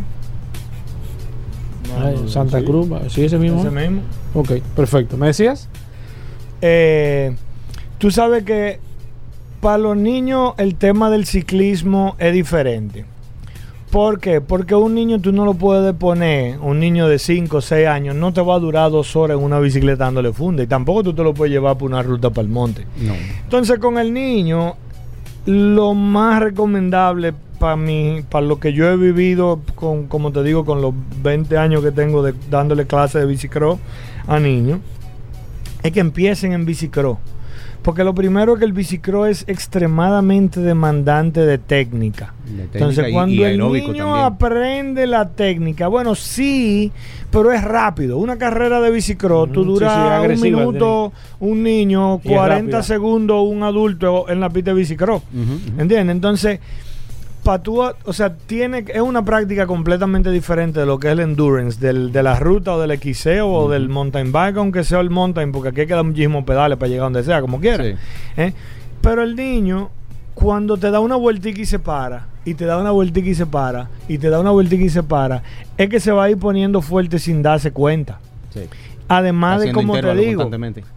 Ay, Santa sí. Cruz, sí, ese mismo. Ese mismo. Ok, perfecto. ¿Me decías? Eh, tú sabes que para los niños el tema del ciclismo es diferente. ¿Por qué? Porque un niño tú no lo puedes poner, un niño de 5 o 6 años, no te va a durar dos horas en una bicicleta dándole funda y tampoco tú te lo puedes llevar por una ruta para el monte. No. Entonces con el niño, lo más recomendable para mí, para lo que yo he vivido, con, como te digo, con los 20 años que tengo de, dándole clases de bicicross a niños, es que empiecen en bicicross. Porque lo primero es que el bicicross es extremadamente demandante de técnica. Entonces, y- cuando y el niño también. aprende la técnica, bueno, sí, pero es rápido. Una carrera de bicicross, tú Ujú, sí, duras sí, un minuto, un niño, Y es 40 rápida. segundos, un adulto en la pista de bicicross. Ujú. ¿Entiendes? Entonces, pa tú, a- o sea, tiene, es una práctica completamente diferente de lo que es el endurance, del, de la ruta o del XC o del mountain bike, aunque sea el mountain, porque aquí hay que dar muchísimos pedales para llegar donde sea, como quiera. Sí. ¿eh? Pero el niño, cuando te da una vueltica y se para, y te da una vueltica y se para, y te da una vueltica y se para, es que se va a ir poniendo fuerte sin darse cuenta. Sí. Además de, como te digo.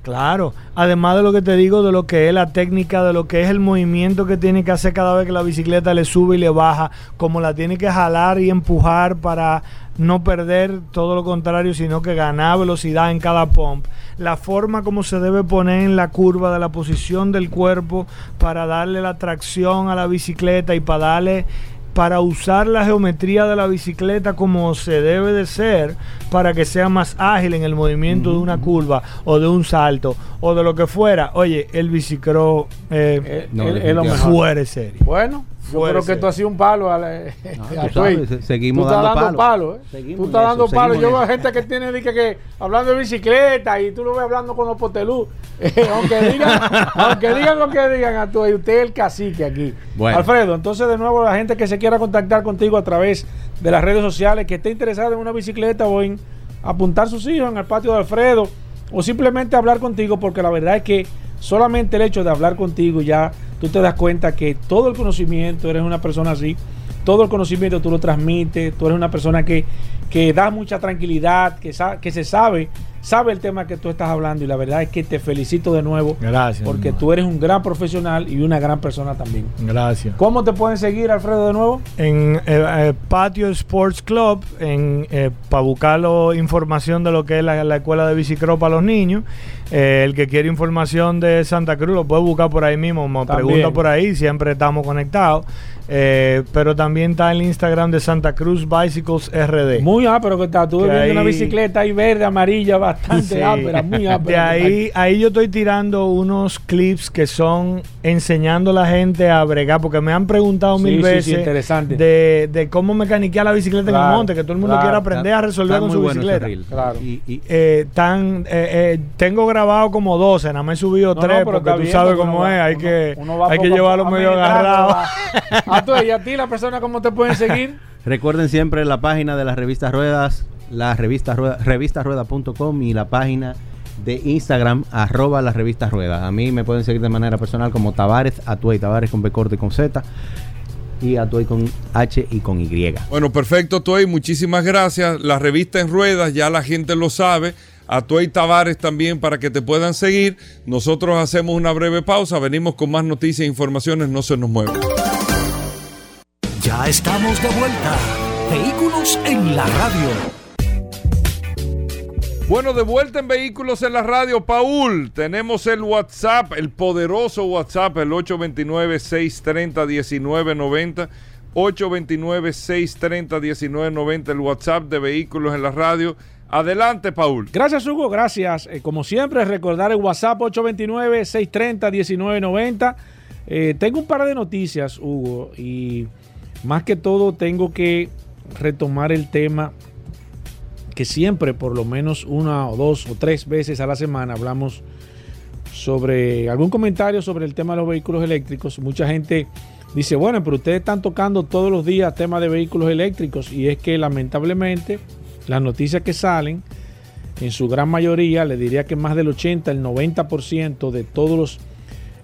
Claro, además de lo que te digo, de lo que es la técnica, de lo que es el movimiento que tiene que hacer cada vez que la bicicleta le sube y le baja, como la tiene que jalar y empujar para no perder todo lo contrario, sino que ganar velocidad en cada pump, la forma como se debe poner en la curva de la posición del cuerpo para darle la tracción a la bicicleta y para darle para usar la geometría de la bicicleta como se debe de ser para que sea más ágil en el movimiento de una curva o de un salto o de lo que fuera. Oye, el bicicross eh, Eh, No, es- lo mejor. fuera de serie. Bueno, yo creo que tú has sido un palo. A la- tú a sabes, Tway. seguimos tú estás dando dando palo. palo. ¿eh? Tú estás eso, dando palo. seguimos Yo veo gente que tiene que, que hablando de bicicleta y tú lo ves hablando con los potelú. Eh, aunque, digan, aunque digan lo que digan a Tway, usted es el cacique aquí. Bueno. Alfredo, entonces de nuevo la gente que se quiera contactar contigo a través de las redes sociales, que esté interesada en una bicicleta o en apuntar sus hijos en el patio de Alfredo o simplemente hablar contigo, porque la verdad es que solamente el hecho de hablar contigo ya tú te das cuenta que todo el conocimiento, eres una persona así, todo el conocimiento tú lo transmites, tú eres una persona que, que da mucha tranquilidad, que, que se sabe, sabe el tema que tú estás hablando y la verdad es que te felicito de nuevo Gracias. porque hermano. tú eres un gran profesional y una gran persona también. Gracias. ¿Cómo te pueden seguir, Alfredo, de nuevo? En eh, eh, Patio Sports Club, en, eh, para buscarlo información de lo que es la, la escuela de bicicross para los niños. Eh, el que quiere información de Santa Cruz lo puede buscar por ahí mismo, me También. pregunta por ahí, siempre estamos conectados. Eh, pero también está el Instagram de Santa Cruz Bicycles RD. Muy ápero que está. Tú viendo una bicicleta ahí verde, amarilla, bastante Sí. ápera, muy ápera. De ahí, ahí yo estoy tirando unos clips que son enseñando a la gente a bregar, porque me han preguntado Sí, mil sí, sí, veces interesante. de, de cómo mecaniquear la bicicleta en el monte, que todo el mundo claro. quiere aprender a resolver con su bicicleta. Claro. Y, y- Eh, tan, eh, eh, tengo grabado como 12, nada más he subido No, 3 no, porque tú bien, sabes cómo uno es, hay uno- que, uno hay que llevarlo medio agarrado. A tú y a ti, la persona, ¿cómo te pueden seguir? Recuerden siempre la página de las revistas Ruedas, la revista Rueda, y la página de Instagram, arroba la revista Rueda. A mí me pueden seguir de manera personal como Tavares Atuey, Tavares con B corte y con Z y Atuey con H y con Y. Bueno, perfecto, Tuey. Muchísimas gracias. La revista en ruedas, ya la gente lo sabe. A Tuey Tavares también para que te puedan seguir. Nosotros hacemos una breve pausa. Venimos con más noticias e informaciones. No se nos muevan. Ya estamos de vuelta. Vehículos en la radio. Bueno, de vuelta en Vehículos en la Radio, Paul. Tenemos el WhatsApp, el poderoso WhatsApp, el 829-630-1990. 829-630-1990, el WhatsApp de Vehículos en la Radio. Adelante, Paul. Gracias, Hugo. Gracias. Eh, como siempre, recordar el WhatsApp 829-630-1990. Eh, tengo un par de noticias, Hugo, y más que todo tengo que retomar el tema que siempre, por lo menos una o dos o tres veces a la semana, hablamos sobre algún comentario sobre el tema de los vehículos eléctricos. Mucha gente dice, bueno, pero ustedes están tocando todos los días temas de vehículos eléctricos y es que lamentablemente las noticias que salen, en su gran mayoría, le diría que más del 80, el 90% de todos los,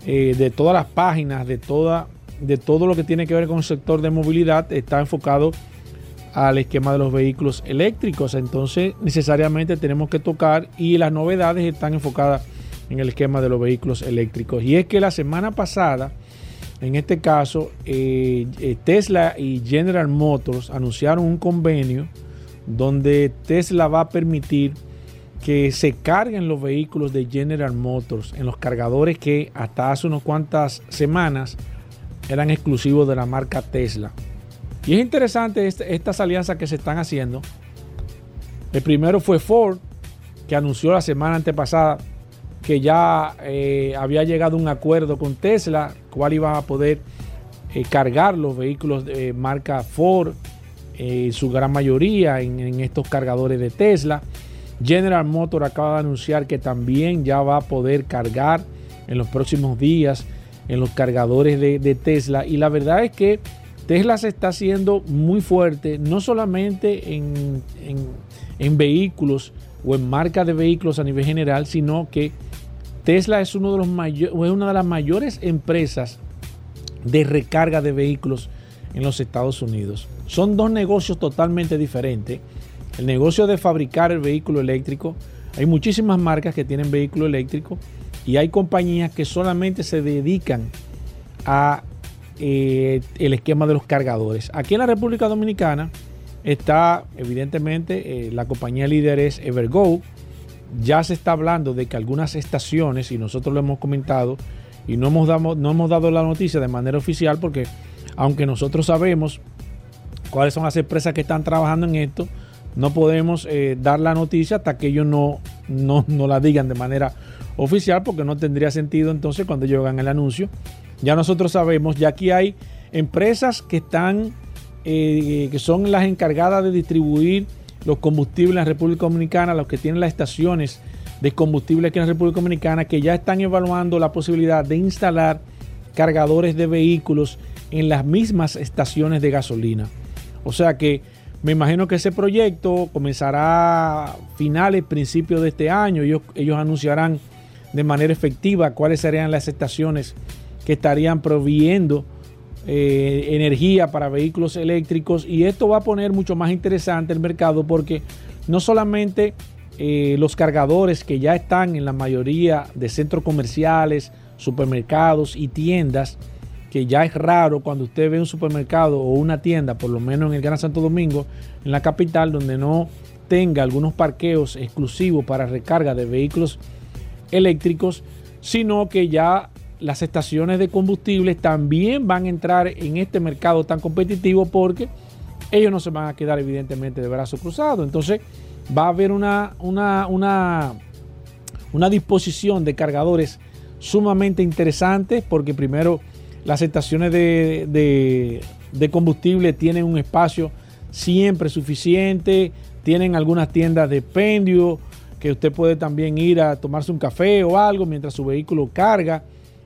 eh, de todas las páginas, de toda, de todo lo que tiene que ver con el sector de movilidad, está enfocado al esquema de los vehículos eléctricos. Entonces, necesariamente tenemos que tocar y las novedades están enfocadas en el esquema de los vehículos eléctricos. Y es que la semana pasada, en este caso, eh, eh, Tesla y General Motors anunciaron un convenio donde Tesla va a permitir que se carguen los vehículos de General Motors en los cargadores que hasta hace unas cuantas semanas eran exclusivos de la marca Tesla. Y es interesante este, estas alianzas que se están haciendo. El primero fue Ford, que anunció la semana antepasada que ya eh, había llegado un acuerdo con Tesla, cual iba a poder eh, cargar los vehículos de marca Ford, eh, su gran mayoría en, en, estos cargadores de Tesla. General Motors acaba de anunciar que también ya va a poder cargar en los próximos días en los cargadores de, Tesla. Y la verdad es que Tesla se está haciendo muy fuerte, no solamente en, en, en vehículos o en marcas de vehículos a nivel general, sino que Tesla es, uno de los mayor, es una de las mayores empresas de recarga de vehículos en los Estados Unidos. Son dos negocios totalmente diferentes. El negocio de fabricar el vehículo eléctrico, hay muchísimas marcas que tienen vehículo eléctrico y hay compañías que solamente se dedican a eh, el esquema de los cargadores. Aquí en la República Dominicana está evidentemente eh, la compañía líder es Evergo. Ya se está hablando de que algunas estaciones, y nosotros lo hemos comentado, y no hemos, dado, no hemos dado la noticia de manera oficial porque aunque nosotros sabemos cuáles son las empresas que están trabajando en esto, no podemos eh, dar la noticia hasta que ellos no, no, no, la digan de manera oficial, porque no tendría sentido entonces cuando ellos hagan el anuncio. Ya nosotros sabemos, ya aquí hay empresas que están, eh, que son las encargadas de distribuir los combustibles en República Dominicana, los que tienen las estaciones de combustible aquí en la República Dominicana, que ya están evaluando la posibilidad de instalar cargadores de vehículos en las mismas estaciones de gasolina. O sea que me imagino que ese proyecto comenzará a finales, principios de este año. Ellos, ellos anunciarán de manera efectiva cuáles serían las estaciones que estarían proveyendo eh, energía para vehículos eléctricos. Y esto va a poner mucho más interesante el mercado porque no solamente eh, los cargadores que ya están en la mayoría de centros comerciales, supermercados y tiendas, que ya es raro cuando usted ve un supermercado o una tienda, por lo menos en el Gran Santo Domingo, en la capital, donde no tenga algunos parqueos exclusivos para recarga de vehículos sino que ya las estaciones de combustibles también van a entrar en este mercado tan competitivo porque ellos no se van a quedar evidentemente de brazos cruzados. Entonces va a haber una, una, una, una disposición de cargadores sumamente interesantes porque primero las estaciones de, de, de, combustible tienen un espacio siempre suficiente, tienen algunas tiendas de pendio que usted puede también ir a tomarse un café o algo mientras su vehículo carga.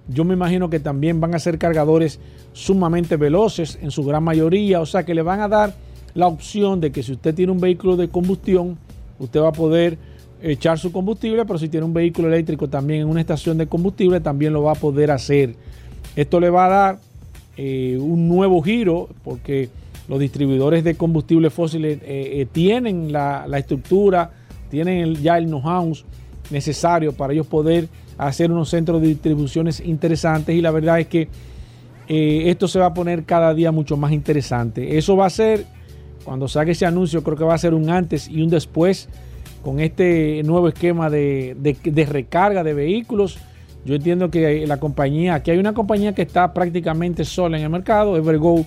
Yo me imagino que también van a ser cargadores sumamente veloces en su gran mayoría, o sea que le van a dar la opción de que si usted tiene un vehículo de combustión, usted va a poder echar su combustible, pero si tiene un vehículo eléctrico también en una estación de combustible, también lo va a poder hacer. Esto le va a dar eh, un nuevo giro porque los distribuidores de combustibles fósiles eh, eh, tienen la, la, estructura, tienen ya el know-how necesario para ellos poder hacer unos centros de distribuciones interesantes y la verdad es que esto se va a poner cada día mucho más interesante. Eso va a ser, cuando salga ese anuncio, creo que va a ser un antes y un después con este nuevo esquema de recarga de vehículos. Yo entiendo que la compañía, aquí hay una compañía que está prácticamente sola en el mercado, Evergo,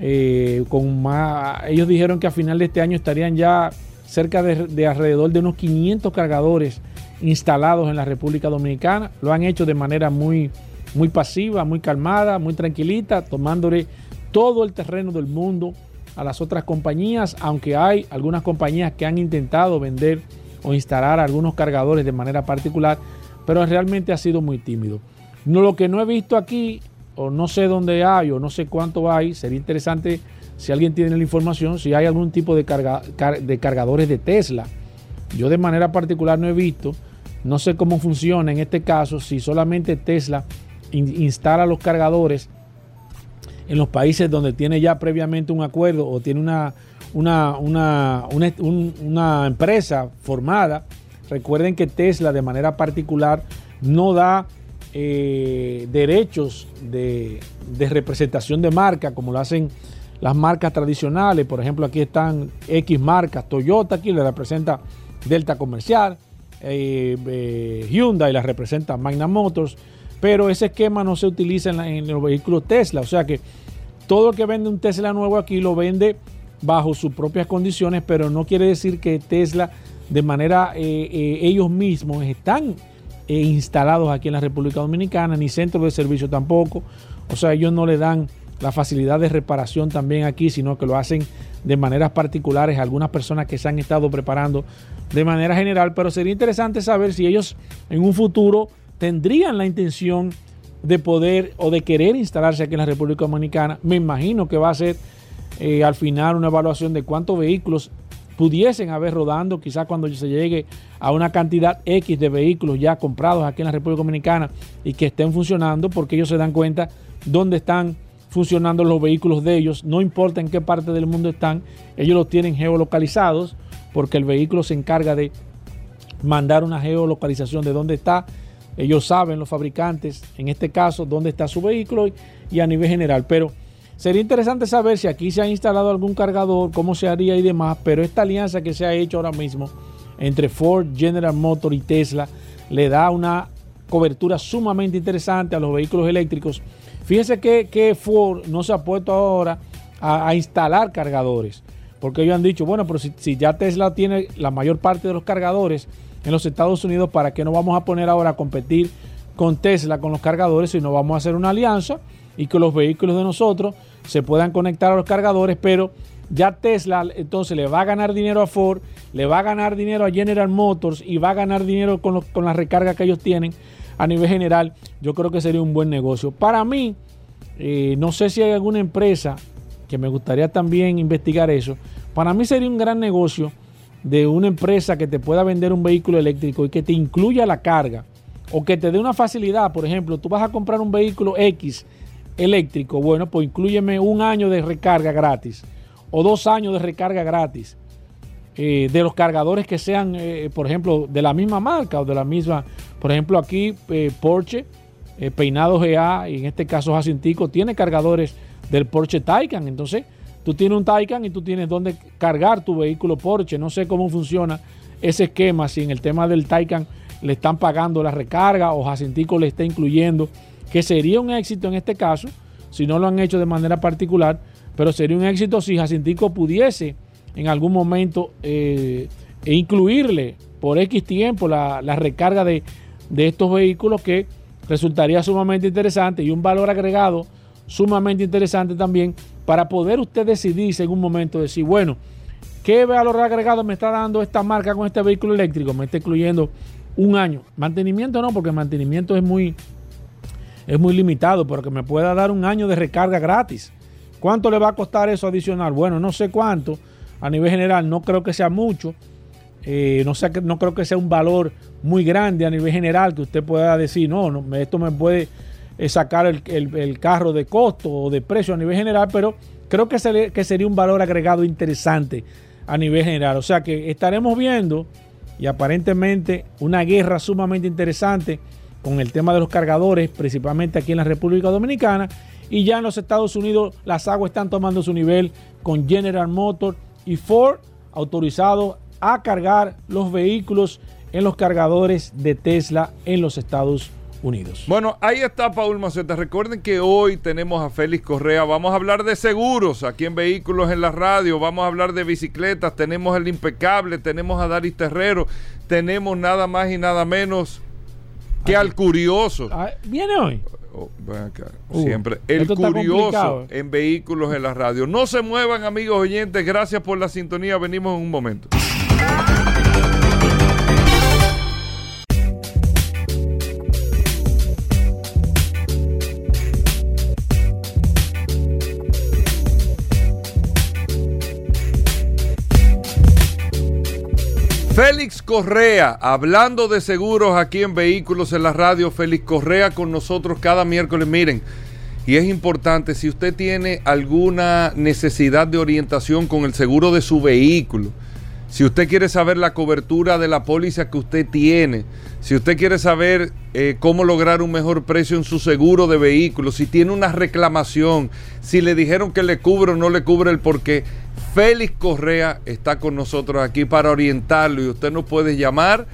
eh, con más, ellos dijeron que a final de este año estarían ya cerca de, de, alrededor de unos 500 cargadores instalados en la República Dominicana. Lo han hecho de manera muy, muy pasiva, muy calmada, muy tranquilita, tomándole todo el terreno del mundo a las otras compañías, aunque hay algunas compañías que han intentado vender o instalar algunos cargadores de manera particular, pero realmente ha sido muy tímido. Lo que no he visto aquí, o no sé dónde hay, o no sé cuánto hay, sería interesante si alguien tiene la información, si hay algún tipo de, carga, car, de cargadores de Tesla. Yo de manera particular no he visto, no sé cómo funciona en este caso, si solamente Tesla in, instala los cargadores en los países donde tiene ya previamente un acuerdo o tiene una, empresa formada. Recuerden que Tesla de manera particular no da eh, derechos de, de, representación de marca como lo hacen las marcas tradicionales. Por ejemplo, aquí están X marcas. Toyota aquí le representa Delta Comercial. Eh, eh, Hyundai la representa Magna Motors pero ese esquema no se utiliza en, los vehículos Tesla. O sea que todo el que vende un Tesla nuevo aquí lo vende bajo sus propias condiciones, pero no quiere decir que Tesla de manera eh, eh, ellos mismos están eh, instalados aquí en la República Dominicana, ni centros de servicio tampoco. O sea, ellos no le dan la facilidad de reparación también aquí, sino que lo hacen de maneras particulares algunas personas que se han estado preparando de manera general, pero sería interesante saber si ellos en un futuro tendrían la intención de poder o de querer instalarse aquí en la República Dominicana. Me imagino que va a ser eh, al final una evaluación de cuántos vehículos pudiesen haber rodando, quizás cuando se llegue a una cantidad X de vehículos ya comprados aquí en la República Dominicana y que estén funcionando, porque ellos se dan cuenta dónde están funcionando los vehículos de ellos, no importa en qué parte del mundo están, ellos los tienen geolocalizados, porque el vehículo se encarga de mandar una geolocalización de dónde está ellos saben, los fabricantes, en este caso, dónde está su vehículo y, a nivel general. Pero sería interesante saber si aquí se ha instalado algún cargador, cómo se haría y demás. Pero esta alianza que se ha hecho ahora mismo entre Ford, General Motors y Tesla le da una cobertura sumamente interesante a los vehículos eléctricos. Fíjese que, que Ford no se ha puesto ahora a, instalar cargadores. Porque ellos han dicho, bueno, pero si, si ya Tesla tiene la mayor parte de los cargadores, en los Estados Unidos, ¿para qué no vamos a poner ahora a competir con Tesla, con los cargadores, sino vamos a hacer una alianza y que los vehículos de nosotros se puedan conectar a los cargadores, pero ya Tesla entonces le va a ganar dinero a Ford, le va a ganar dinero a General Motors y va a ganar dinero con, los, con la recarga que ellos tienen a nivel general. Yo creo que sería un buen negocio. Para mí, eh, no sé si hay alguna empresa que me gustaría también investigar eso. Para mí sería un gran negocio de una empresa que te pueda vender un vehículo eléctrico y que te incluya la carga o que te dé una facilidad, por ejemplo, tú vas a comprar un vehículo X eléctrico, bueno, pues incluyeme un año de recarga gratis o dos años de recarga gratis eh, de los cargadores que sean, eh, por ejemplo, de la misma marca o de la misma, por ejemplo, aquí eh, Porsche, Peinado GA, y en este caso Jacintico, tiene cargadores del Porsche Taycan, entonces Tú tienes un Taycan y tú tienes donde cargar tu vehículo Porsche. No sé cómo funciona ese esquema, si en el tema del Taycan le están pagando la recarga o Jacintico le está incluyendo, que sería un éxito en este caso, si no lo han hecho de manera particular, pero sería un éxito si Jacintico pudiese en algún momento eh, incluirle por X tiempo la, la recarga de, de estos vehículos que resultaría sumamente interesante y un valor agregado sumamente interesante también para poder usted decidirse en un momento, decir, bueno, ¿qué valor agregado me está dando esta marca con este vehículo eléctrico? Me está incluyendo un año. Mantenimiento no, porque mantenimiento es muy, es muy limitado, pero que me pueda dar un año de recarga gratis. ¿Cuánto le va a costar eso adicional? Bueno, no sé cuánto. A nivel general no creo que sea mucho. Eh, no, sé, no creo que sea un valor muy grande a nivel general que usted pueda decir, no, no esto me puede eh, sacar el, el- el carro de costo o de precio a nivel general, pero creo que, se- que sería un valor agregado interesante a nivel general. O sea que estaremos viendo y aparentemente una guerra sumamente interesante con el tema de los cargadores, principalmente aquí en la República Dominicana. Y ya en los Estados Unidos las aguas están tomando su nivel con General Motors y Ford autorizados a cargar los vehículos en los cargadores de Tesla en los Estados Unidos. Bueno, ahí está Paul Maceta. Recuerden que hoy tenemos a Félix Correa. Vamos a hablar de seguros aquí en Vehículos en la Radio. Vamos a hablar de bicicletas. Tenemos el impecable. Tenemos a Daris Terrero. Tenemos nada más y nada menos que al curioso. Ah, ¿Viene hoy? Oh, ven acá, Uh, Siempre. El curioso en Vehículos en la Radio. No se muevan, amigos oyentes. Gracias por la sintonía. Venimos en un momento. Félix Correa, hablando de seguros aquí en Vehículos en la Radio, Félix Correa con nosotros cada miércoles. Miren, y es importante, si usted tiene alguna necesidad de orientación con el seguro de su vehículo, si usted quiere saber la cobertura de la póliza que usted tiene, si usted quiere saber eh, cómo lograr un mejor precio en su seguro de vehículo, si tiene una reclamación, si le dijeron que le cubre o no le cubre el porqué, Félix Correa está con nosotros aquí para orientarlo y usted nos puede llamar,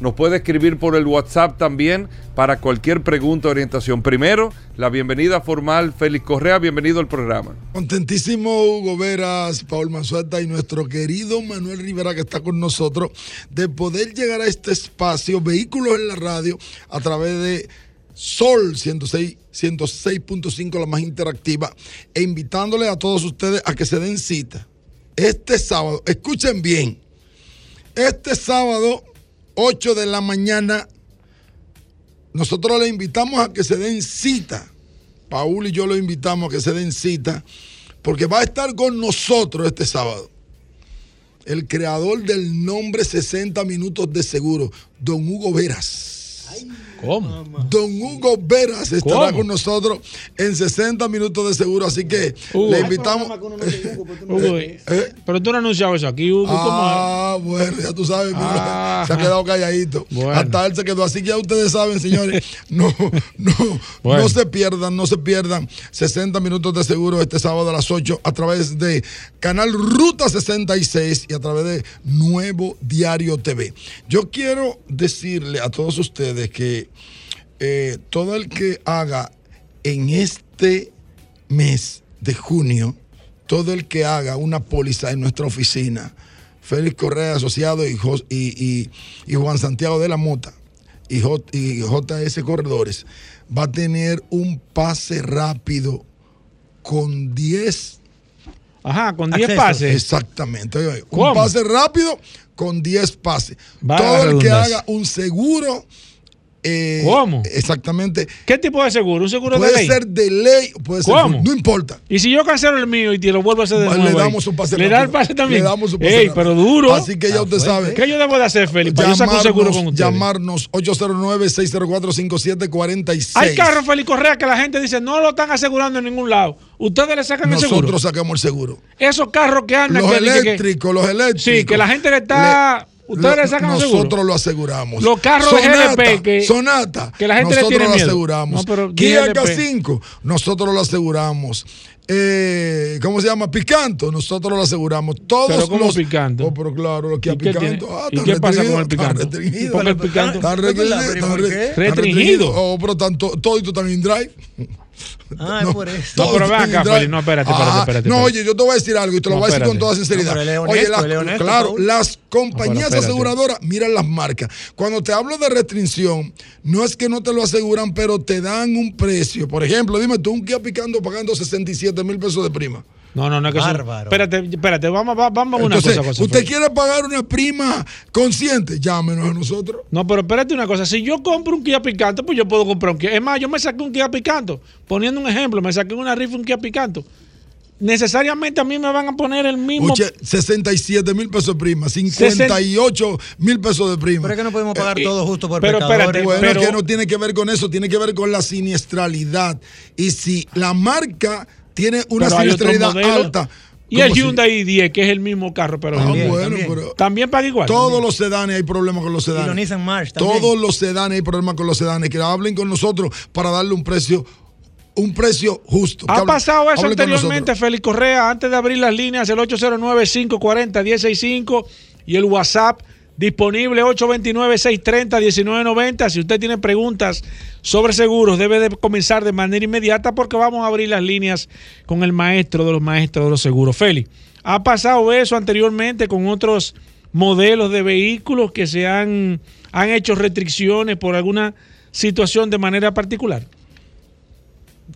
nos puede escribir por el WhatsApp también para cualquier pregunta o orientación. Primero, la bienvenida formal, Félix Correa, bienvenido al programa. Contentísimo Hugo Veras, Paul Manzueta y nuestro querido Manuel Rivera que está con nosotros de poder llegar a este espacio, vehículos en la radio, a través de Sol 106, 106.5, la más interactiva, e invitándole a todos ustedes a que se den cita. Este sábado, escuchen bien, este sábado, 8 de la mañana, nosotros le invitamos a que se den cita. Paul y yo lo invitamos a que se den cita, porque va a estar con nosotros este sábado. El creador del nombre 60 minutos de seguro, don Hugo Veras. ¿Cómo? Don Hugo Veras estará ¿Cómo? con nosotros en 60 minutos de seguro, así que Hugo. le invitamos. Hugo, eh, pero tú no has anunciado eso aquí, Hugo. ¿cómo es? Ah, bueno, ya tú sabes, mira, Ah. se ha quedado calladito. Bueno. Hasta él se quedó. Así que ya ustedes saben, señores, no, no, Bueno. no se pierdan, no se pierdan 60 minutos de seguro este sábado a las 8 a través de Canal Ruta 66 y a través de Nuevo Diario TV. Yo quiero decirle a todos ustedes que eh, todo el que haga en este mes de junio, todo el que haga una póliza en nuestra oficina, Félix Correa Asociado y, y- y- y Juan Santiago de la Mota y, J- y JS Corredores, va a tener un pase rápido con 10 Ajá, con 10 Acceso. pases. Exactamente. oye, oye, ¿Cómo? Un pase rápido con 10 pases. Todo el que haga un seguro. Eh, ¿Cómo? Exactamente. ¿Qué tipo de seguro? ¿Un seguro de Puede ley? ser de ley, puede ser. ¿Cómo? No importa. Y si yo cancelo el mío y te lo vuelvo a hacer de Le nuevo. ahí? damos un pase Le da el pase también. Le damos un pase Ey, pero duro. Así que ya usted sabe. ¿Qué yo debo de hacer, Félix? Para yo sacar un seguro con ustedes. llamarnos 809-604-5746. Hay carros, Félix Correa, que la gente dice no lo están asegurando en ningún lado. Ustedes le sacan el seguro. Nosotros sacamos el seguro. Esos carros que andan. Los eléctricos, los eléctricos. Sí, que la gente le está- ustedes lo- le sacan el seguro. Nosotros lo aseguramos. Los carros de GLP que- Sonata. que la gente le nosotros tiene lo miedo. aseguramos. No, Kia GLP. K5, nosotros lo aseguramos. Eh, ¿Cómo se llama? Picanto, nosotros lo aseguramos. Todos Pero ¿cómo los Picanto? Oh, pero claro, Kia ¿Y qué Picanto. tiene? Ah, ¿Y qué pasa con el restringido, Picanto? restringido. ¿Por qué el Picanto? Tan ¿Es verdad? restringido. ¿Pero y tan por re- qué? tan Restringido. Oh, pero tanto, todo y tú están en drive. Ah, es por eso. No, pero están acá. Félix, no, espérate, espérate, espérate, No, oye, yo te voy a decir algo y te lo No, voy a decir con toda sinceridad. No, oye, honesto, claro, Paul. las compañías No, pero aseguradoras miran las marcas. Cuando te hablo de restricción, no es que no te lo aseguran, pero te dan un precio. Por ejemplo, dime tú, un Kia Picando pagando 67 mil pesos de prima. No, no, no es que eso- Bárbaro. Espérate, espérate, vamos, va- vamos a una Entonces, cosa. cosa, ¿usted quiere pagar una prima consciente? Llámenos a nosotros. No, pero espérate una cosa. Si yo compro un Kia Picanto, pues yo puedo comprar un Kia. Es más, yo me saqué un Kia Picanto. Poniendo un ejemplo, me saqué una rifa un Kia Picanto. necesariamente a mí me van a poner el mismo. Oye, 67 mil pesos de prima, 58 mil pesos de prima. Pero es que no podemos pagar todo justo por pero pecadores. espérate, Bueno, pero- que no tiene que ver con eso, tiene que ver con la siniestralidad. Y si la marca tiene una siniestralidad alta. Y el ¿cómo si- Hyundai i10, que es el mismo carro, pero Ah, También, bueno, también. pero también paga igual. todos los sedanes hay problemas con los Y los sedanes. Nissan March también. Todos los sedanes hay problemas con los sedanes. Que hablen con nosotros para darle un precio, un precio justo. Ha hablen- pasado eso anteriormente. Félix Correa, antes de abrir las líneas, el 809-540-165 y el WhatsApp disponible 829-630-1990. Si usted tiene preguntas sobre seguros, debe de comenzar de manera inmediata porque vamos a abrir las líneas con el maestro de los maestros de los seguros. Félix, ha pasado eso anteriormente con otros modelos de vehículos que se han, han hecho restricciones por alguna situación de manera particular.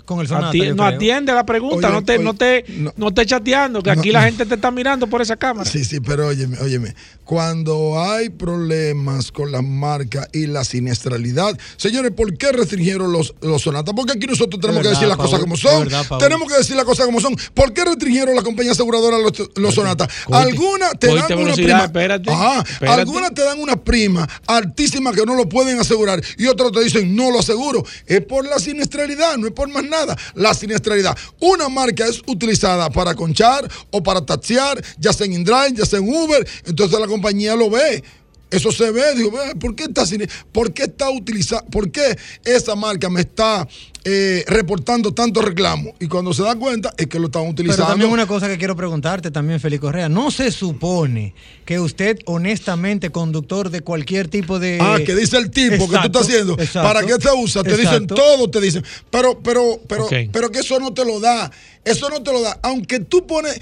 Con el Sonata, Ati- no creo. atiende la pregunta, Oye, no, te, oye, no, te, no. no te chateando, que No, aquí la gente te está mirando por esa cámara. Sí, sí, pero óyeme, óyeme. Cuando hay problemas con la marca y la siniestralidad, señores, ¿por qué restringieron los, los sonatas? Porque aquí nosotros tenemos que decir las Paul, cosas como son. verdad, tenemos que decir las cosas como son. ¿Por qué restringieron la compañía aseguradora los, los sonatas? Algunas te dan una prima. espérate, Ajá, espérate. algunas te dan una prima altísima que no lo pueden asegurar y otras te dicen no lo aseguro. Es por la siniestralidad, no es por más nada. La siniestralidad. Una marca es utilizada para conchar o para taxiar, ya sea en InDrive, ya sea en Uber. Entonces la compañía lo ve. Eso se ve, digo, "Ve, ¿por qué está, por qué está utilizando, por qué esa marca me está eh, reportando tantos reclamos? Y cuando se da cuenta es que lo están Pero utilizando. también una cosa que quiero preguntarte también, Félix Correa. ¿No se supone que usted, honestamente, conductor de cualquier tipo de... Ah, que dice el tipo que tú Exacto, estás haciendo. exacto, ¿Para qué te usa? Te dicen exacto. todo, te dicen. Pero, pero, pero, pero que eso no te lo da. Eso no te lo da. Aunque tú pones,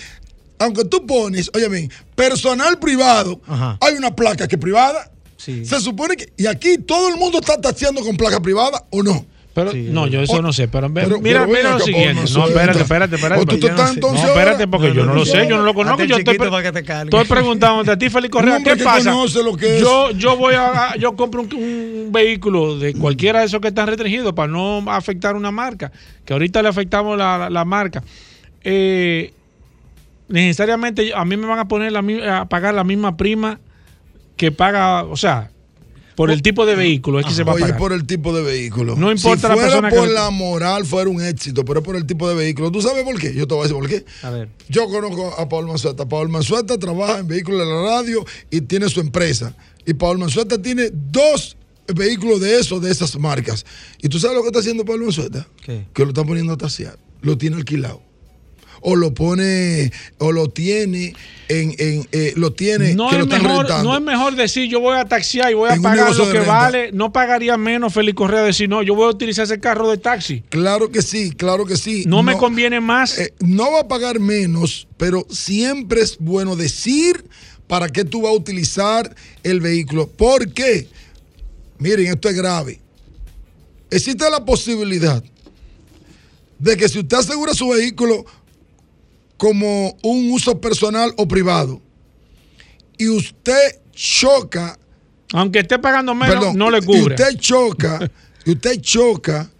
aunque tú pones, oye bien, personal privado, Ajá. hay una placa que es privada. Sí. Se supone que, y aquí todo el mundo está taxiando con placa privada o no. Pero, Sí, no, yo eso o- no sé, pero, pero- mira, pero mira lo siguiente. No, no espérate, espérate, espérate. O tú estás no, entonces espérate, porque No, yo no, no lo sé, yo no lo conozco. Yo estoy, estoy preguntándote a ti, Félix Correa, ¿qué pasa? conoce lo que es. Yo, yo voy a, yo compro un, un vehículo de cualquiera de esos que están restringidos para no afectar una marca, que ahorita le afectamos la, la- la marca. Eh, necesariamente a mí me van a poner la, a pagar la misma prima que paga, o sea, por el tipo de vehículo es que se va a Oye, pagar. por el tipo de vehículo. No importa la si fuera persona por la moral, fuera un éxito, pero es por el tipo de vehículo. ¿Tú sabes por qué? Yo te voy a decir por qué. A ver. Yo conozco a Paul Manzueta. Paul Manzueta trabaja en vehículos de la radio y tiene su empresa. Y Paul Manzueta tiene dos vehículos de esos, de esas marcas. ¿Y tú sabes lo que está haciendo Paul Manzueta? ¿Qué? Que lo está poniendo a tasear. Lo tiene alquilado. O lo pone, o lo tiene en, en eh, lo tiene No que es, lo están mejor, rentando. no es mejor decir yo voy a taxiar y voy a En pagar lo que vale. No pagaría menos Félix Correa decir no, yo voy a utilizar ese carro de taxi. Claro que sí, claro que sí. No, me conviene más. eh, no va a pagar menos, pero siempre es bueno decir para qué tú vas a utilizar el vehículo. ¿Por qué? Miren, esto es grave. Existe la posibilidad de que si usted asegura su vehículo como un uso personal o privado y usted choca Aunque esté pagando menos, Perdón, no le Y cubre. usted choca, y usted choca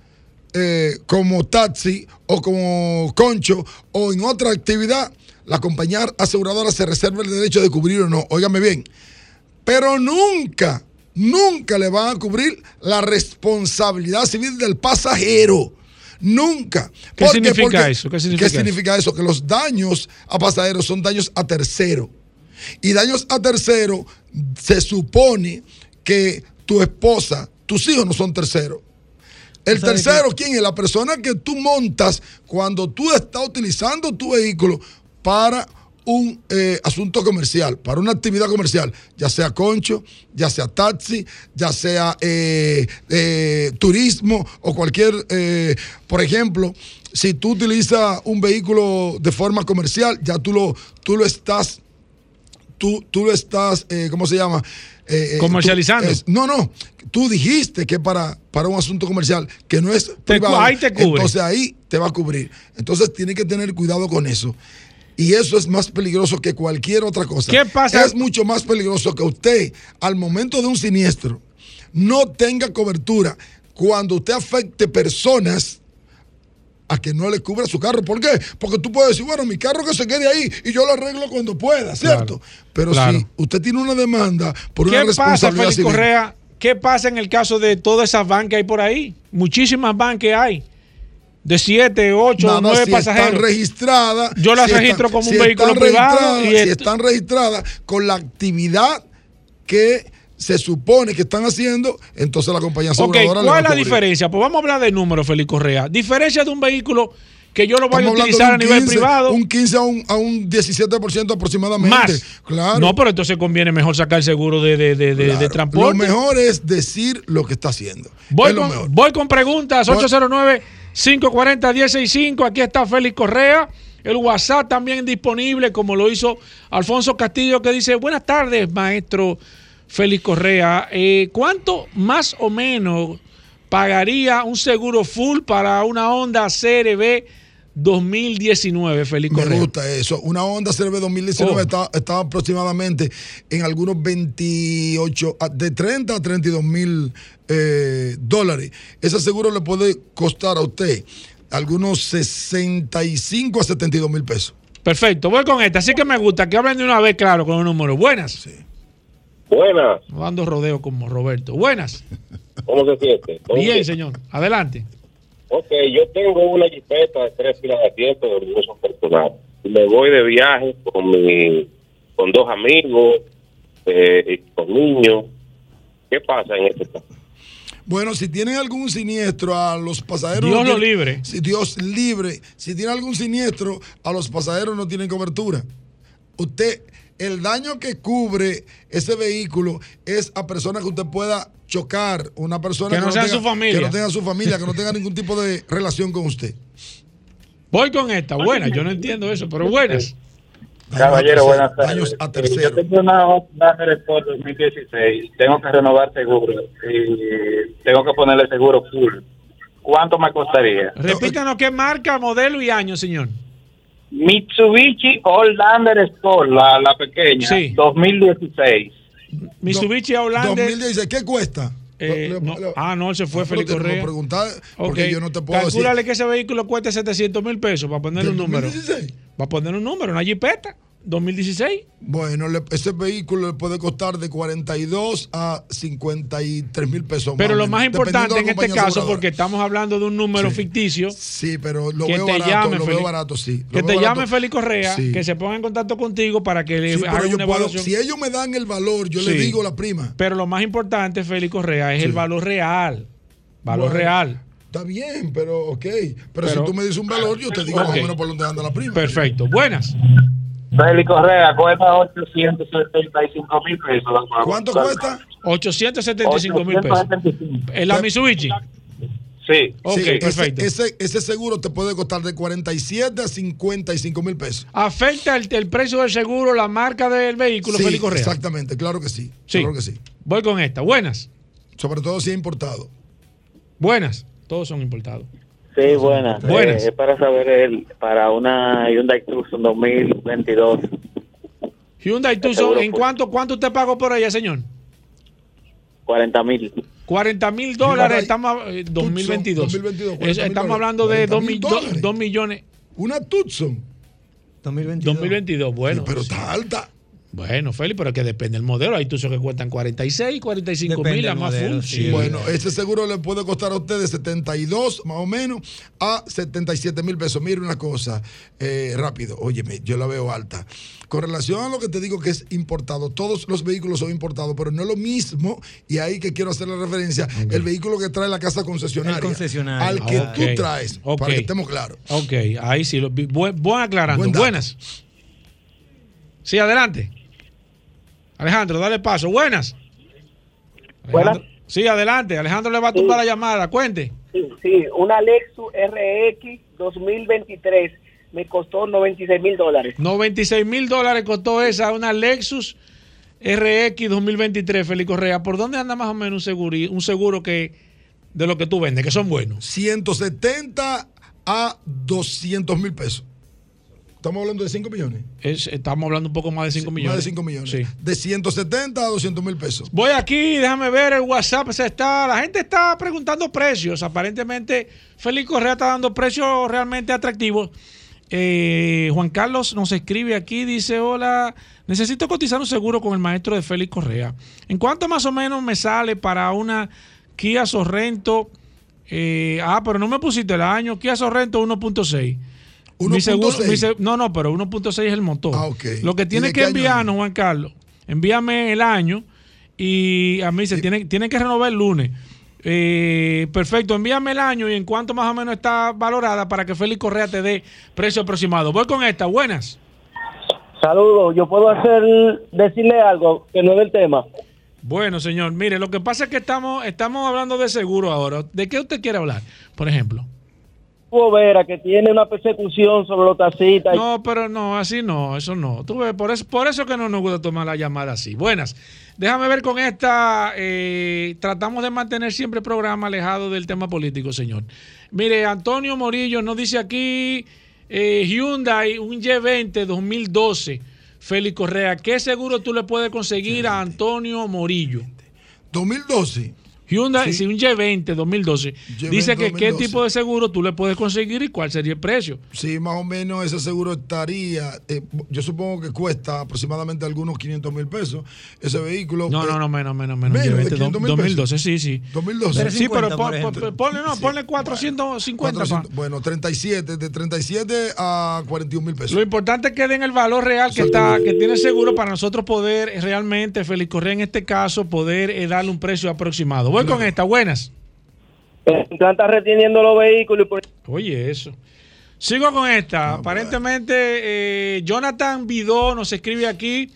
eh, como taxi o como concho o en otra actividad, la compañía aseguradora se reserva el derecho de cubrir o no. Óigame bien. Pero nunca, nunca le van a cubrir la responsabilidad civil del pasajero. Nunca. ¿Qué ¿Por significa eso? ¿Qué significa eso? significa eso? Que los daños a pasajeros son daños a tercero. Y daños a tercero se supone que tu esposa, tus hijos no son terceros. El ¿Sabe tercero, ¿quién es? La persona que tú montas cuando tú estás utilizando tu vehículo para un eh, asunto comercial, para una actividad comercial, ya sea concho, ya sea taxi, ya sea eh, eh, turismo o cualquier, eh, por ejemplo, si tú utilizas un vehículo de forma comercial, ya tú lo, tú lo estás tú, tú lo estás, eh, ¿cómo se llama? Comercializando. tú- es- no, no. Tú dijiste que para, para un asunto comercial que no es privado. ahí te cubre. Entonces ahí te va a cubrir. Entonces tiene que tener cuidado con eso. Y eso es más peligroso que cualquier otra cosa. ¿Qué pasa? Es mucho más peligroso que usted, al momento de un siniestro, no tenga cobertura cuando usted afecte personas a que no le cubra su carro. ¿Por qué? Porque tú puedes decir, bueno, mi carro que se quede ahí y yo lo arreglo cuando pueda, ¿cierto? Pero claro. si usted tiene una demanda por una ¿Qué pasa, responsabilidad Félix civil, Correa? ¿Qué pasa en el caso de todas esas van que hay por ahí? Muchísimas que hay de 7, 8, 9 pasajeros. Están registradas. Yo las si registro están, como un si vehículo privado. Y si están registradas con la actividad que se supone que están haciendo, entonces la compañía aseguradora okay, ¿Cuál es la diferencia? Pues vamos a hablar de números, Félix Correa. Diferencia de un vehículo que yo lo voy a utilizar a nivel 15, privado. Un 15 a un, a un 17% aproximadamente. Más. Claro. No, pero entonces conviene mejor sacar el seguro de, de, de, claro. de, transporte. Lo mejor es decir lo que está haciendo. Voy, es con, voy con preguntas, 809. 540-165. Aquí está Félix Correa. El WhatsApp también disponible, como lo hizo Alfonso Castillo, que dice: Buenas tardes, maestro Félix Correa. Eh, ¿Cuánto más o menos pagaría un seguro full para una Honda CRB 2019, Félix Me Correa? gusta eso. Una Honda CRV 2019 Oh. está, está aproximadamente en algunos 28, a- de 30 a 32 mil eh, dólares. Ese seguro le puede costar a usted algunos 65 a 72 mil pesos. Perfecto, voy con esta. Así que me gusta que hablen de una vez, claro, con los números. Buenas. Buenas, No dando rodeo como Roberto. Buenas. ¿cómo se siente? ¿Todo Bien, señor. Adelante. Ok, yo tengo una jipeta de tres filas de asiento de uso personal. Me voy de viaje con mi, con dos amigos eh, y con niños. ¿Qué pasa en este caso? Bueno, si tienen algún siniestro a los pasajeros. Dios no lo libre. Si Dios libre. Si tiene algún siniestro, a los pasajeros no tienen cobertura. Usted, el daño que cubre ese vehículo es a personas que usted pueda chocar. Una persona Que no sean tenga- su familia. Que no tenga su familia, que no tenga ningún tipo de relación con usted. Voy con esta. Buena. Yo no entiendo eso, pero buenas. Caballero, buenas tardes. Daños a Eh, tercero. Yo tengo una Honda Sport 2016. Tengo que renovar seguro. Y tengo que ponerle seguro full. ¿Cuánto me costaría? Repítanos qué marca, modelo y año, señor. Mitsubishi Outlander Sport, la, la pequeña, Sí. 2016. Mitsubishi Outlander. 2016, ¿qué cuesta? eh, Lo- no. lo- Ah, no, él se fue Ah, Félix Correa. preguntar, porque yo no te puedo decir. Calcúlale que ese vehículo cueste 700 mil pesos para ponerle un ¿Del número. 2016? Va a poner un número, una jipeta. 2016. Bueno, le- ese vehículo le puede costar de 42 a 53 mil pesos. Pero lo más importante en este caso, aseguradora. porque estamos hablando de un número Sí. ficticio, Sí, pero lo que veo te barato, llame, lo veo barato, sí. Lo que te llame Félix Correa, Sí. que se ponga en contacto contigo para que le Sí, haga pero yo una puedo- evaluación. si ellos me dan el valor, yo le digo la prima. Pero lo más importante, Félix Correa, es el valor real. Valor Bueno, real. Está bien, pero ok. Pero, Pero- si tú me dices un valor, yo te digo más o menos por dónde anda la prima. Perfecto. Buenas. Félix Correa cuesta 875 mil pesos. ¿Cuánto cuesta? 875 mil pesos. 875. ¿En la Mitsubishi? Sí. Ok, Sí, perfecto. Ese, ese seguro te puede costar de 47 a 55 mil pesos. ¿Afecta el, el precio del seguro la marca del vehículo, Sí, Félix Correa? exactamente, claro que sí. Sí. Claro que sí. Voy con esta. Buenas. Sobre todo si es importado. Buenas. Todos son importados. Sí, buenas. Buenas. Eh, es para saber el, para una Hyundai Tucson 2022. Hyundai Tucson, ¿en cuánto, cuánto usted pagó por ella, señor? 40 mil. 40 mil dólares, estamos eh, 2022. 2022, Es- 40.000 estamos hablando de 2 40.000 dólares. millones. Una Tucson. 2022. 2022, bueno. pero sí. está alta. Bueno, Félix, pero es que depende del modelo. Hay Tucson que cuestan 46, 45 Depende mil, la más full. sí. Bueno, ese seguro le puede costar a usted de 72 más o menos a 77 mil pesos. Mire una cosa, eh, rápido, óyeme, yo la veo alta. Con relación a lo que te digo que es importado, todos los vehículos son importados, pero no es lo mismo, y ahí que quiero hacer la referencia, el vehículo que trae la casa concesionaria. El concesionario. Al que Ah, tú traes, Ok. para que estemos claros. Ok, ahí sí. Lo, vi- buen, buen aclarando. Buen. Buenas. Sí, adelante. Alejandro, dale paso. Buenas. Buenas. Sí, adelante. Alejandro le va a tumbar la llamada. Cuente. Sí, sí, una Lexus RX 2023 me costó 96 mil dólares. 96 mil dólares costó esa, una Lexus RX 2023, Félix Correa. ¿Por dónde anda más o menos un seguro, un seguro que de lo que tú vendes, que son buenos? 170 a 200 mil pesos. Estamos hablando de 5 millones. Es- estamos hablando un poco más de 5 millones. Más de 5 millones. Sí. De 170 a 200 mil pesos. Voy aquí, déjame ver el WhatsApp. Se está, la gente está preguntando precios. Aparentemente, Félix Correa está dando precios realmente atractivos. Eh, Juan Carlos nos escribe aquí, dice, hola, necesito cotizar un seguro con el maestro de Félix Correa. ¿En cuánto más o menos me sale para una Kia Sorrento? Eh, ah, pero no me pusiste el año. Kia Sorrento 1.6. Mi seguro- 1.6. mi se- no, no, pero 1.6 es el motor. Ah, ok. Lo que ¿Y tiene que enviarnos, Juan Carlos, envíame el año y a mí se tiene, tiene que renovar el lunes. Eh, perfecto, envíame el año y en cuánto más o menos está valorada para que Félix Correa te dé precio aproximado. Voy con esta, buenas. Saludos, yo puedo hacer decirle algo que no es del tema. Bueno, señor, mire, lo que pasa es que estamos, estamos hablando de seguro ahora. ¿De qué usted quiere hablar? Por ejemplo. Vera, que tiene una persecución sobre los taxistas. No, pero no, así no, eso no. Tú ves, por eso, por eso que no nos gusta tomar la llamada así. Buenas. Déjame ver con esta. eh, tratamos de mantener siempre el programa alejado del tema político, señor. Mire, Antonio Morillo nos dice aquí eh, Hyundai, un Y20 2012. Félix Correa, ¿qué seguro tú le puedes conseguir a Antonio Morillo? 2012. Hyundai, sí, un Y20 2012. Y20 Dice que qué 2012. tipo de seguro tú le puedes conseguir y cuál sería el precio. Sí, más o menos ese seguro estaría, eh, yo supongo que cuesta aproximadamente algunos 500 mil pesos ese vehículo. No, eh, no, no, menos, menos, menos. Menos de Llevete 500 mil 2012, sí, sí. 2012. Sí, pero 350, pon- pon- ponle, no, ponle 450. pa. 400, bueno, 37, de 37 a 41 mil pesos. Lo importante es que den el valor real que está, que tiene el seguro para nosotros poder realmente, Félix Correa en este caso, poder eh, darle un precio aproximado. Voy con esta, buenas. Planta reteniendo los vehículos Oye, eso. Sigo con esta. Aparentemente, eh, Jonathan Vidó nos escribe aquí.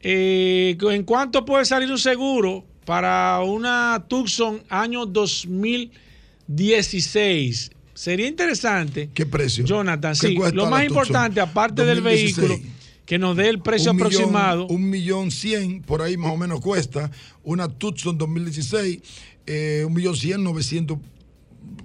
eh, ¿En cuánto puede salir un seguro para una Tucson año 2016? Sería interesante. ¿Qué precio? Jonathan, ¿Qué sí. Lo más Tucson importante, aparte del 2016? vehículo, que nos dé el precio Un millón- aproximado. un millón cien, por ahí más o menos cuesta. Una Tucson 2016, eh, un millón cien, 900.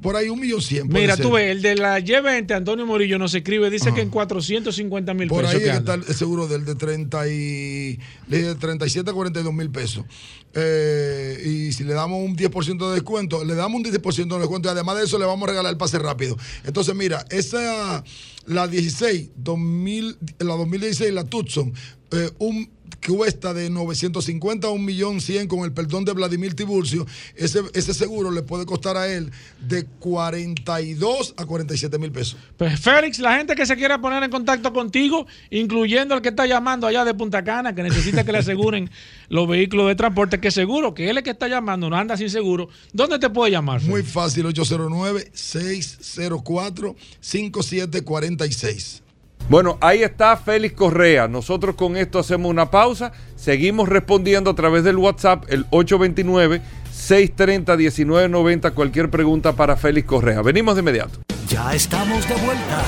Por ahí un millón cien. Mira, tú ves, el de la Y20, Antonio Morillo nos escribe, dice que en 450 mil Por pesos. ahí que está el seguro del de 30 y de 37 a 42 mil pesos. Eh, y si le damos un 10% de descuento, le damos un 10% de descuento y además de eso le vamos a regalar el pase rápido. Entonces, mira, esa, la 16, 2000, la 2016, la Tucson, eh, un cuesta de 950 a 1 millón 100 con el perdón de Vladimir Tiburcio, ese, ese seguro le puede costar a él de 42 a 47 mil pesos. Pues Félix, la gente que se quiera poner en contacto contigo, incluyendo el que está llamando allá de Punta Cana, que necesita que le aseguren los vehículos de transporte, que seguro que él es que está llamando, no anda sin seguro. ¿Dónde te puede llamar? Muy fácil, 809-604-5746. Bueno, ahí está Félix Correa. Nosotros con esto hacemos una pausa. Seguimos respondiendo a través del WhatsApp, el 829-630-1990. Cualquier pregunta para Félix Correa. Venimos de inmediato. Ya estamos de vuelta.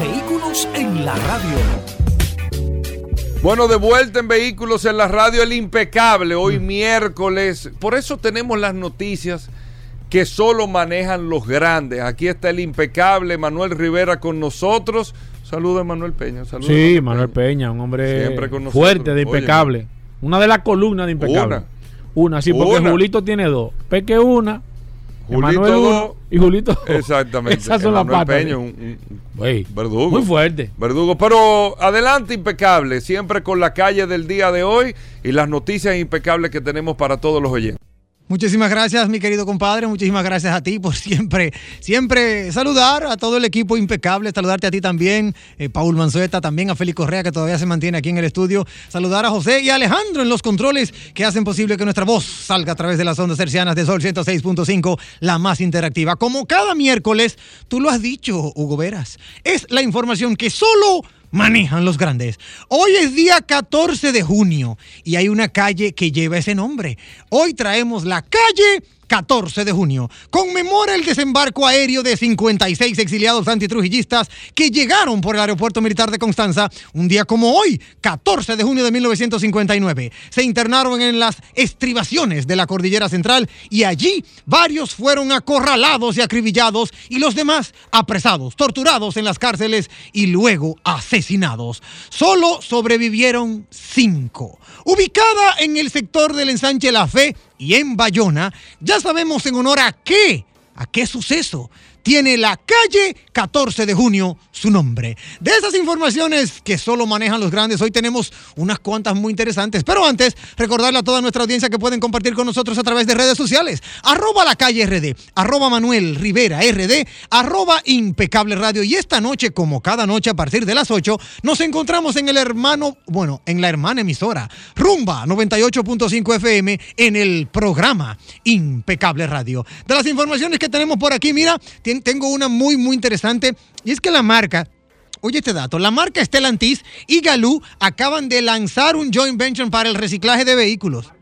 Vehículos en la radio. Bueno, de vuelta en Vehículos en la Radio, el impecable, hoy miércoles. Por eso tenemos las noticias que solo manejan los grandes. Aquí está el impecable Manuel Rivera con nosotros. Saludos, Manuel Peña. Saludos, Sí, Manuel Peña, un hombre Siempre con nosotros. fuerte, de impecable. Una de las columnas de impecable. Una. Una, sí, porque Una. Julito tiene dos. Peque una. Julito dos. y Julito dos. Exactamente. Esas son las patas. Peña, un- un- Güey, verdugo. Muy fuerte. Verdugo. Pero adelante, impecable. Siempre con la calle del día de hoy y las noticias impecables que tenemos para todos los oyentes. Muchísimas gracias, mi querido compadre. Muchísimas gracias a ti por siempre, siempre saludar a todo el equipo impecable. Saludarte a ti también, eh, Paul Manzueta, también a Félix Correa, que todavía se mantiene aquí en el estudio. Saludar a José y a Alejandro en los controles que hacen posible que nuestra voz salga a través de las ondas hercianas de Sol 106.5, la más interactiva. Como cada miércoles, tú lo has dicho, Hugo Veras, es la información que solo manejan los grandes. Hoy es día 14 de junio y hay una calle que lleva ese nombre. Hoy traemos la calle 14 de junio. Conmemora el desembarco aéreo de 56 exiliados antitrujillistas que llegaron por el aeropuerto militar de Constanza un día como hoy, 14 de junio de 1959. Se internaron en las estribaciones de la cordillera central y allí varios fueron acorralados y acribillados y los demás apresados, torturados en las cárceles y luego asesinados. Solo sobrevivieron cinco. Ubicada en el sector del ensanche La Fe y en Bayona, ya sabemos en honor a qué, a qué suceso tiene la calle 14 de junio su nombre. De esas informaciones que solo manejan los grandes, hoy tenemos unas cuantas muy interesantes. Pero antes, recordarle a toda nuestra audiencia que pueden compartir con nosotros a través de redes sociales. Arroba la calle RD, arroba Manuel Rivera RD, arroba impecable radio. Y esta noche, como cada noche a partir de las 8, nos encontramos en el hermano, bueno, en la hermana emisora, Rumba 98.5 FM, en el programa Impecable Radio. De las informaciones que tenemos por aquí, mira, tengo una muy, muy interesante. Y es que la marca Oye este dato, la marca Stellantis y Galú acaban de lanzar un joint venture para el reciclaje de vehículos.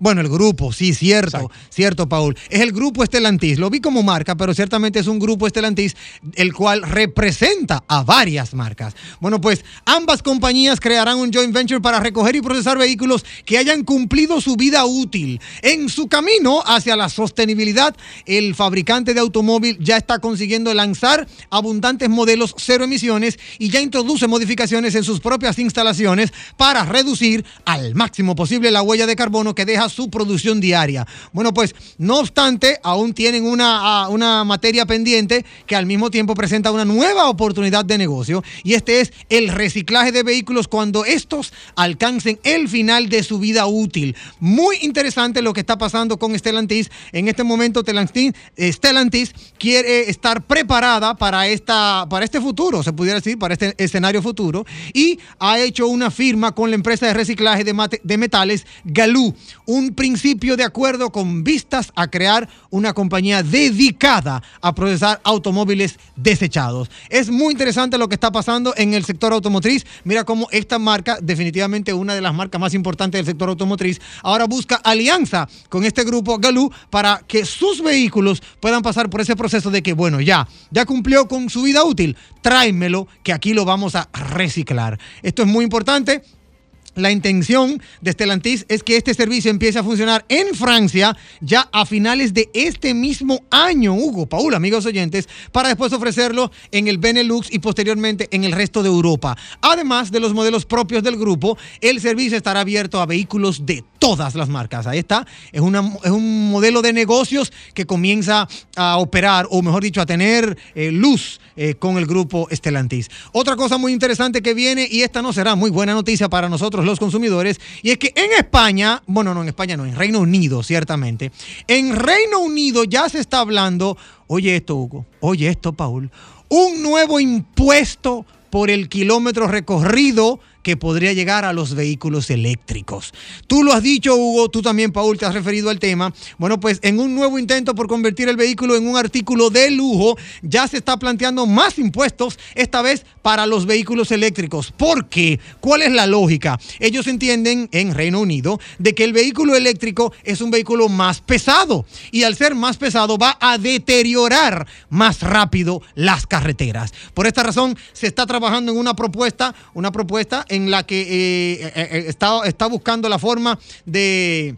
Bueno, el grupo, sí, cierto, cierto, Paul. Es el grupo Estelantis. Lo vi como marca, pero ciertamente es un grupo Estelantis el cual representa a varias marcas. Bueno, pues ambas compañías crearán un joint venture para recoger y procesar vehículos que hayan cumplido su vida útil. En su camino hacia la sostenibilidad, el fabricante de automóvil ya está consiguiendo lanzar abundantes modelos cero emisiones y ya introduce modificaciones en sus propias instalaciones para reducir al máximo posible la huella de carbono que deja su producción diaria. Bueno, pues no obstante, aún tienen una, una materia pendiente que al mismo tiempo presenta una nueva oportunidad de negocio y este es el reciclaje de vehículos cuando estos alcancen el final de su vida útil. Muy interesante lo que está pasando con Stellantis. En este momento Stellantis, quiere estar preparada para, esta, para este futuro, se pudiera decir, para este escenario futuro y ha hecho una firma con la empresa de reciclaje de, de metales Galú, un principio de acuerdo con vistas a crear una compañía dedicada a procesar automóviles desechados. Es muy interesante lo que está pasando en el sector automotriz. Mira cómo esta marca, definitivamente una de las marcas más importantes del sector automotriz, ahora busca alianza con este grupo Galú para que sus vehículos puedan pasar por ese proceso de que, bueno, ya, ya cumplió con su vida útil, tráemelo que aquí lo vamos a reciclar. Esto es muy importante. La intención de Stellantis es que este servicio empiece a funcionar en Francia ya a finales de este mismo año, Hugo, Paul, amigos oyentes, para después ofrecerlo en el Benelux y posteriormente en el resto de Europa. Además de los modelos propios del grupo, el servicio estará abierto a vehículos de todas las marcas. Ahí está, es, una, es un modelo de negocios que comienza a operar, o mejor dicho, a tener eh, luz eh, con el grupo Stellantis. Otra cosa muy interesante que viene, y esta no será muy buena noticia para nosotros los consumidores, y es que en España, bueno, no en España, no, en Reino Unido, ciertamente, en Reino Unido ya se está hablando, oye esto, Hugo, oye esto, Paul, un nuevo impuesto por el kilómetro recorrido que podría llegar a los vehículos eléctricos. Tú lo has dicho, Hugo, tú también, Paul, te has referido al tema. Bueno, pues en un nuevo intento por convertir el vehículo en un artículo de lujo, ya se está planteando más impuestos, esta vez para los vehículos eléctricos. ¿Por qué? ¿Cuál es la lógica? Ellos entienden en Reino Unido de que el vehículo eléctrico es un vehículo más pesado y al ser más pesado va a deteriorar más rápido las carreteras. Por esta razón se está trabajando en una propuesta, una propuesta en la que eh, eh, eh, está, está buscando la forma de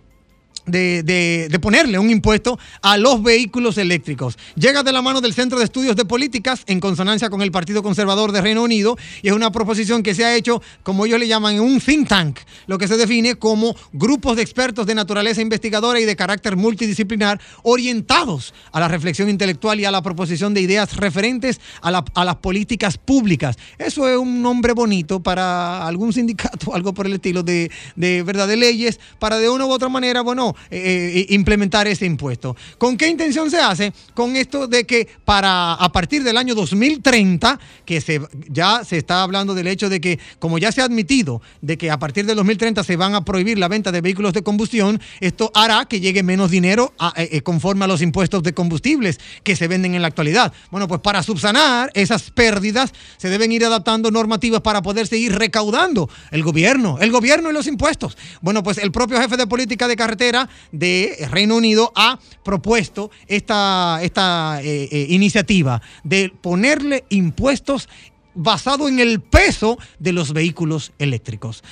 de, de- ponerle un impuesto a los vehículos eléctricos. Llega de la mano del Centro de Estudios de Políticas en consonancia con el Partido Conservador de Reino Unido y es una proposición que se ha hecho, como ellos le llaman, en un think tank, lo que se define como grupos de expertos de naturaleza investigadora y de carácter multidisciplinar orientados a la reflexión intelectual y a la proposición de ideas referentes a, la- a las políticas públicas. Eso es un nombre bonito para algún sindicato, algo por el estilo de, de verdad de leyes, para de una u otra manera, bueno, eh, eh, implementar ese impuesto. ¿Con qué intención se hace? Con esto de que para a partir del año 2030, que se, ya se está hablando del hecho de que, como ya se ha admitido, de que a partir del 2030 se van a prohibir la venta de vehículos de combustión, esto hará que llegue menos dinero eh, conforme a los impuestos de combustibles que se venden en la actualidad. Bueno, pues para subsanar esas pérdidas se deben ir adaptando normativas para poder seguir recaudando el gobierno, el gobierno y los impuestos. Bueno, pues el propio jefe de política de carretera De Reino Unido ha propuesto esta, esta eh, eh, iniciativa de ponerle impuestos basado en el peso de los vehículos eléctricos.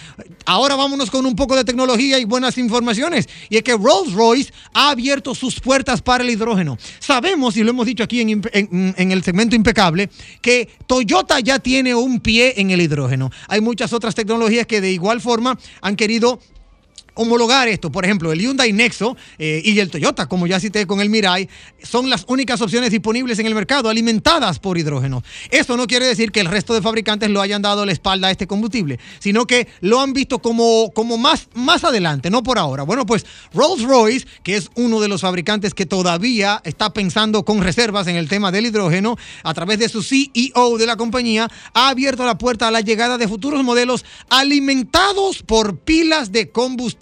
Ahora vámonos con un poco de tecnología y buenas informaciones. Y es que Rolls Royce ha abierto sus puertas para el hidrógeno. Sabemos, y lo hemos dicho aquí en- en el segmento impecable, que Toyota ya tiene un pie en el hidrógeno. Hay muchas otras tecnologías que de igual forma han querido homologar esto. Por ejemplo, el Hyundai Nexo eh, y el Toyota, como ya cité con el Mirai, son las únicas opciones disponibles en el mercado alimentadas por hidrógeno. Esto no quiere decir que el resto de fabricantes lo hayan dado la espalda a este combustible, sino que lo han visto como, como más, más adelante, no por ahora. Bueno, pues Rolls Royce, que es uno de los fabricantes que todavía está pensando con reservas en el tema del hidrógeno, a través de su CEO de la compañía, ha abierto la puerta a la llegada de futuros modelos alimentados por pilas de combustible,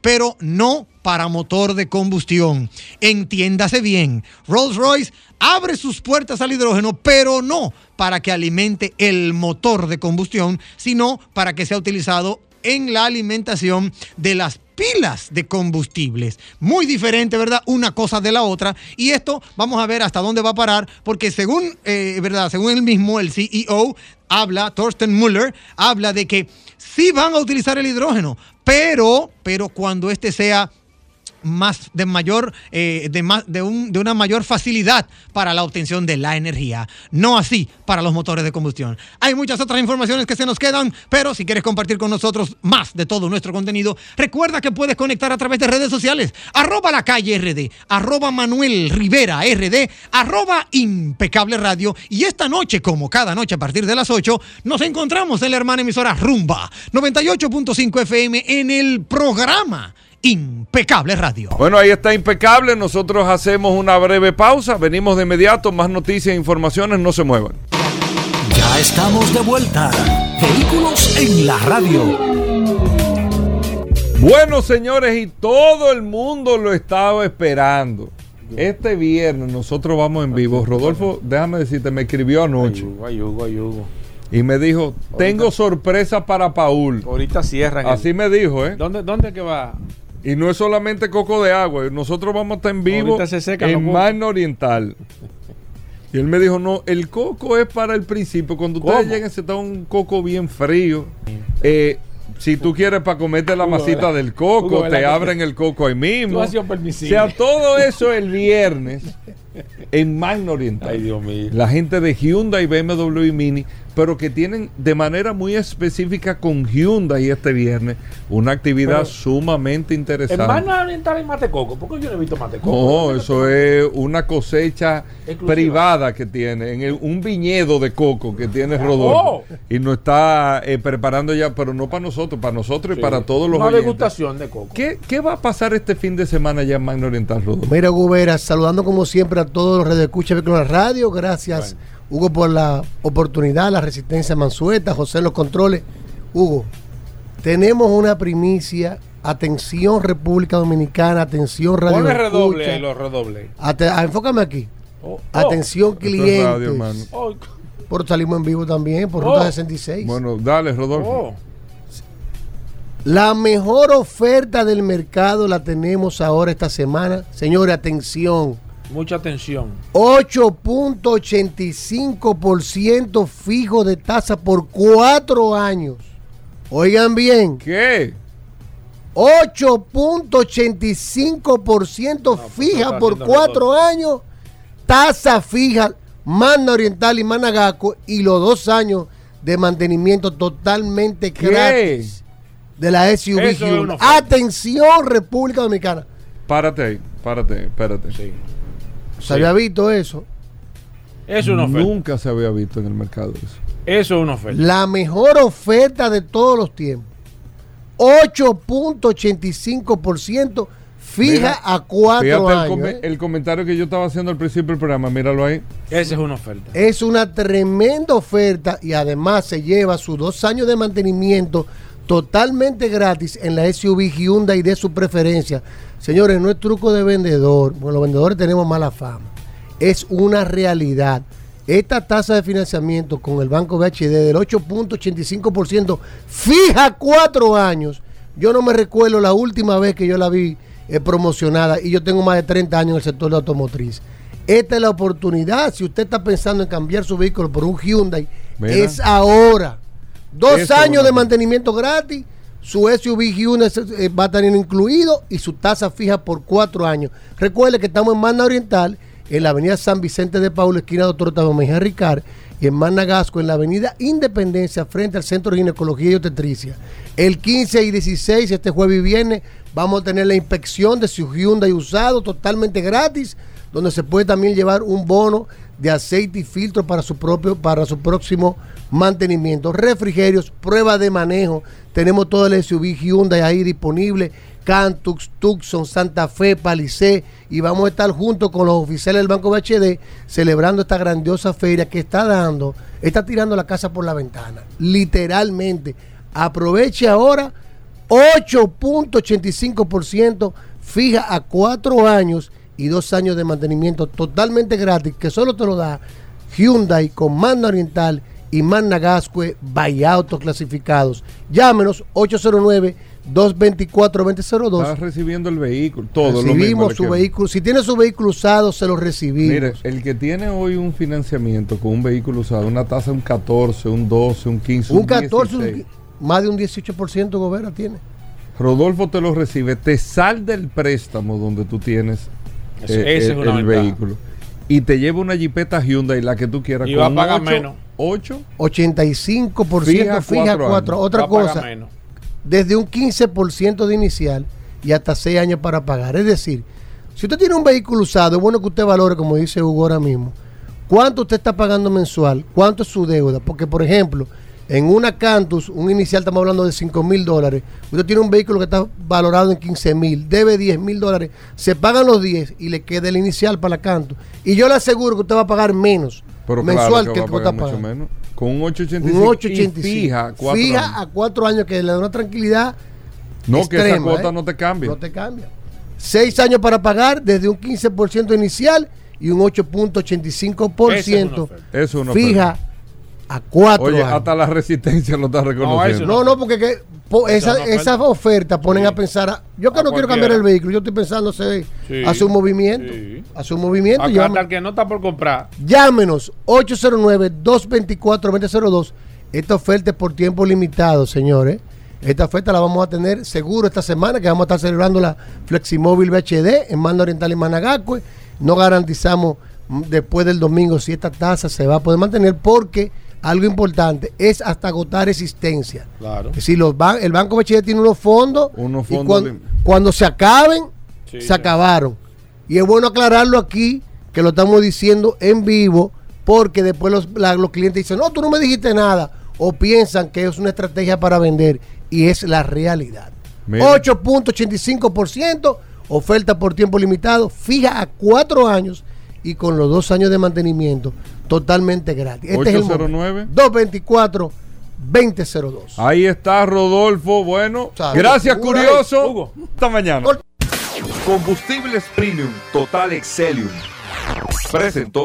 pero no para motor de combustión. Entiéndase bien, Rolls-Royce abre sus puertas al hidrógeno, pero no para que alimente el motor de combustión, sino para que sea utilizado en la alimentación de las pilas de combustibles. Muy diferente, ¿verdad? Una cosa de la otra. Y esto vamos a ver hasta dónde va a parar, porque según, eh, ¿verdad? Según él mismo, el CEO habla, Thorsten Müller, habla de que sí van a utilizar el hidrógeno, pero, pero cuando este sea más de mayor eh, de, más, de, un- de una mayor facilidad para la obtención de la energía no así para los motores de combustión. Hay muchas otras informaciones que se nos quedan pero si quieres compartir con nosotros más de todo nuestro contenido recuerda que puedes conectar a través de redes sociales arroba la calle RD arroba Manuel Rivera RD arroba impecable radio y esta noche como cada noche a partir de las 8 nos encontramos en la hermana emisora Rumba 98.5 FM en el programa Impecable Radio. Bueno, ahí está impecable. Nosotros hacemos una breve pausa. Venimos de inmediato. Más noticias e informaciones. No se muevan. Ya estamos de vuelta. Vehículos en la radio. Bueno, señores, y todo el mundo lo estaba esperando. Este viernes nosotros vamos en vivo. Rodolfo, déjame decirte, me escribió anoche Ay, Hugo, ay, Hugo. y me dijo, tengo sorpresa para Paul. Ahorita cierran. el- Así me dijo, ¿eh? ¿Dónde, ¿Dónde que va? Y no es solamente coco de agua, nosotros vamos a estar en vivo se en. Magna Oriental. Y él me dijo, no, el coco es para el principio. Cuando ustedes lleguen, se está un coco bien frío. Eh, si tú quieres para comerte la masita del coco, Hugo, ¿verdad te abren el coco ahí Tú mismo. has sido O sea, todo eso el viernes en Magna Oriental. Ay, Dios mío. La gente de Hyundai, BMW y Mini, pero que tienen de manera muy específica con Hyundai este viernes una actividad Pero- sumamente En interesante. Magna Oriental hay matecoco. ¿Por qué yo no he visto matecoco? No, eso es una cosecha Exclusiva. privada que tiene, en el- un viñedo de coco que tiene Oh. Rodolfo. Y nos está eh, preparando ya, pero no para nosotros, para nosotros y para todos los Una oyentes. degustación de coco. ¿Qué, qué va a pasar este fin de semana ya en Magna Oriental, Rodolfo? Mira, Gubera, saludando como siempre a todos los radioescuchas de la radio. Gracias, Hugo, por la oportunidad, la resistencia Mansueta, José los controles. Hugo, tenemos una primicia. Atención, República Dominicana. Atención, Radio Ponle redoble ahí, los redobles. Ate- ah, enfócame aquí. Oh, oh. Atención, radio, clientes. Oh, por salimos en vivo también, por Oh. Ruta 66. Bueno, dale, Rodolfo. oh. La mejor oferta del mercado la tenemos ahora esta semana. Señores, atención. Mucha atención. 8.85% fijo de tasa por cuatro años. Oigan bien, ¿Qué? 8.85% fija está por haciendo cuatro años, tasa fija, Mana Oriental y Managaco, y los dos años de mantenimiento totalmente ¿Qué? gratis de la SUV. Atención, República Dominicana. Párate ahí, párate, espérate. Sí. ¿Se había visto eso? Eso es una oferta. Nunca se había visto en el mercado eso. Eso es una oferta. La mejor oferta de todos los tiempos. 8.85% fija Mira, a cuatro Fíjate el, años. come- ¿eh? el comentario que yo estaba haciendo al principio del programa, míralo ahí. Esa es una oferta. Es una tremenda oferta y además se lleva sus dos años de mantenimiento totalmente gratis en la SUV Hyundai de su preferencia. Señores, no es truco de vendedor. Bueno, los vendedores tenemos mala fama. Es una realidad. Esta tasa de financiamiento con el Banco BHD del 8.85% fija cuatro años. Yo no me recuerdo la última vez que yo la vi eh, promocionada y yo tengo más de 30 años en el sector de automotriz. Esta es la oportunidad. Si usted está pensando en cambiar su vehículo por un Hyundai, Mira. es ahora. Dos Eso, años de mantenimiento gratis. Su SUV Hyundai eh, va a tener incluido y su tasa fija por cuatro años. Recuerde que estamos en Manda Oriental, en la avenida San Vicente de Paulo, esquina Doctor Octavio Mejía Ricard, y en Manda Gasco, en la avenida Independencia, frente al Centro de Ginecología y Obstetricia. El 15 y 16, este jueves y viernes, vamos a tener la inspección de su Hyundai usado totalmente gratis, donde se puede también llevar un bono de aceite y filtro para su propio para su próximo mantenimiento. Refrigerios, prueba de manejo. Tenemos todo el SUV Hyundai ahí disponible. Cantux, Tucson, Santa Fe, Palisade y vamos a estar juntos con los oficiales del Banco BHD celebrando esta grandiosa feria que está dando, está tirando la casa por la ventana, literalmente. Aproveche ahora 8.85% fija a cuatro años y dos años de mantenimiento totalmente gratis, que solo te lo da Hyundai con Manda Oriental y Magna Gascue by Autos clasificados. Llámenos 809-224-2002. Estás recibiendo el vehículo, todo lo mismo. Recibimos le su vehículo. Si tiene su vehículo usado, se lo recibimos. Mire, el que tiene hoy un financiamiento con un vehículo usado, una tasa de un 14, un 12, un 15, un 14, un- 16, más de un 18% Gobera tiene. Rodolfo te lo recibe, te salda el préstamo donde tú tienes Eso- eh, esa el, es una el ventaja. vehículo y te lleva una Jeepeta Hyundai, la que tú quieras, Y va a pagar ocho- menos. 8 85% Fija fija, cuatro cuatro. años. Otra Va cosa, menos. desde un 15% de inicial y hasta 6 años para pagar. Es decir, si usted tiene un vehículo usado, es bueno que usted valore, como dice Hugo ahora mismo, cuánto usted está pagando mensual, cuánto es su deuda. Porque, por ejemplo, en una Cantus, un inicial estamos hablando de 5 mil dólares, usted tiene un vehículo que está valorado en 15 mil, debe 10 mil dólares, se pagan los 10 y le queda el inicial para la Cantus. Y yo le aseguro que usted va a pagar menos pero mensual claro que que el que va a pagando. menos. Con un 885 Un y 885. fija, cuatro Fija años. a cuatro años que le da una tranquilidad. No, que esa cuota ¿eh? no te cambia. No te cambia. Seis años para pagar desde un 15% inicial y un 8.85% Eso es una fija oferta. A cuatro Oye, años. hasta la resistencia lo está reconociendo. No, no, porque que, po- Esa esa- es una oferta. esas ofertas ponen a pensar, a- yo que A no quiero cambiar el vehículo, yo estoy pensando hacer, Sí. hacer un movimiento, Sí. hacer un movimiento. Acá llama- hasta el que no está por comprar. Llámenos 809-224-2002. Esta oferta es por tiempo limitado, señores. Esta oferta la vamos a tener seguro esta semana, que vamos a estar celebrando la Fleximóvil VHD en Manda Oriental y Managacue. No garantizamos mm, después del domingo si esta tasa se va a poder mantener, porque algo importante es hasta agotar existencia. Claro. Si los ban- el Banco VHD tiene unos fondos, Unos y fondos cuando, lim- cuando se acaben, Sí, se acabaron. Y es bueno aclararlo aquí, que lo estamos diciendo en vivo, porque después los, la- los clientes dicen, no, tú no me dijiste nada, o piensan que es una estrategia para vender, y es la realidad. Mira. 8.85%, oferta por tiempo limitado, fija a cuatro años y con los dos años de mantenimiento totalmente gratis. Este es el 809. 224 2002. Ahí está Rodolfo. Bueno, gracias, curioso. Hugo. Hasta mañana. Combustibles Premium Total Excelium. Presentó.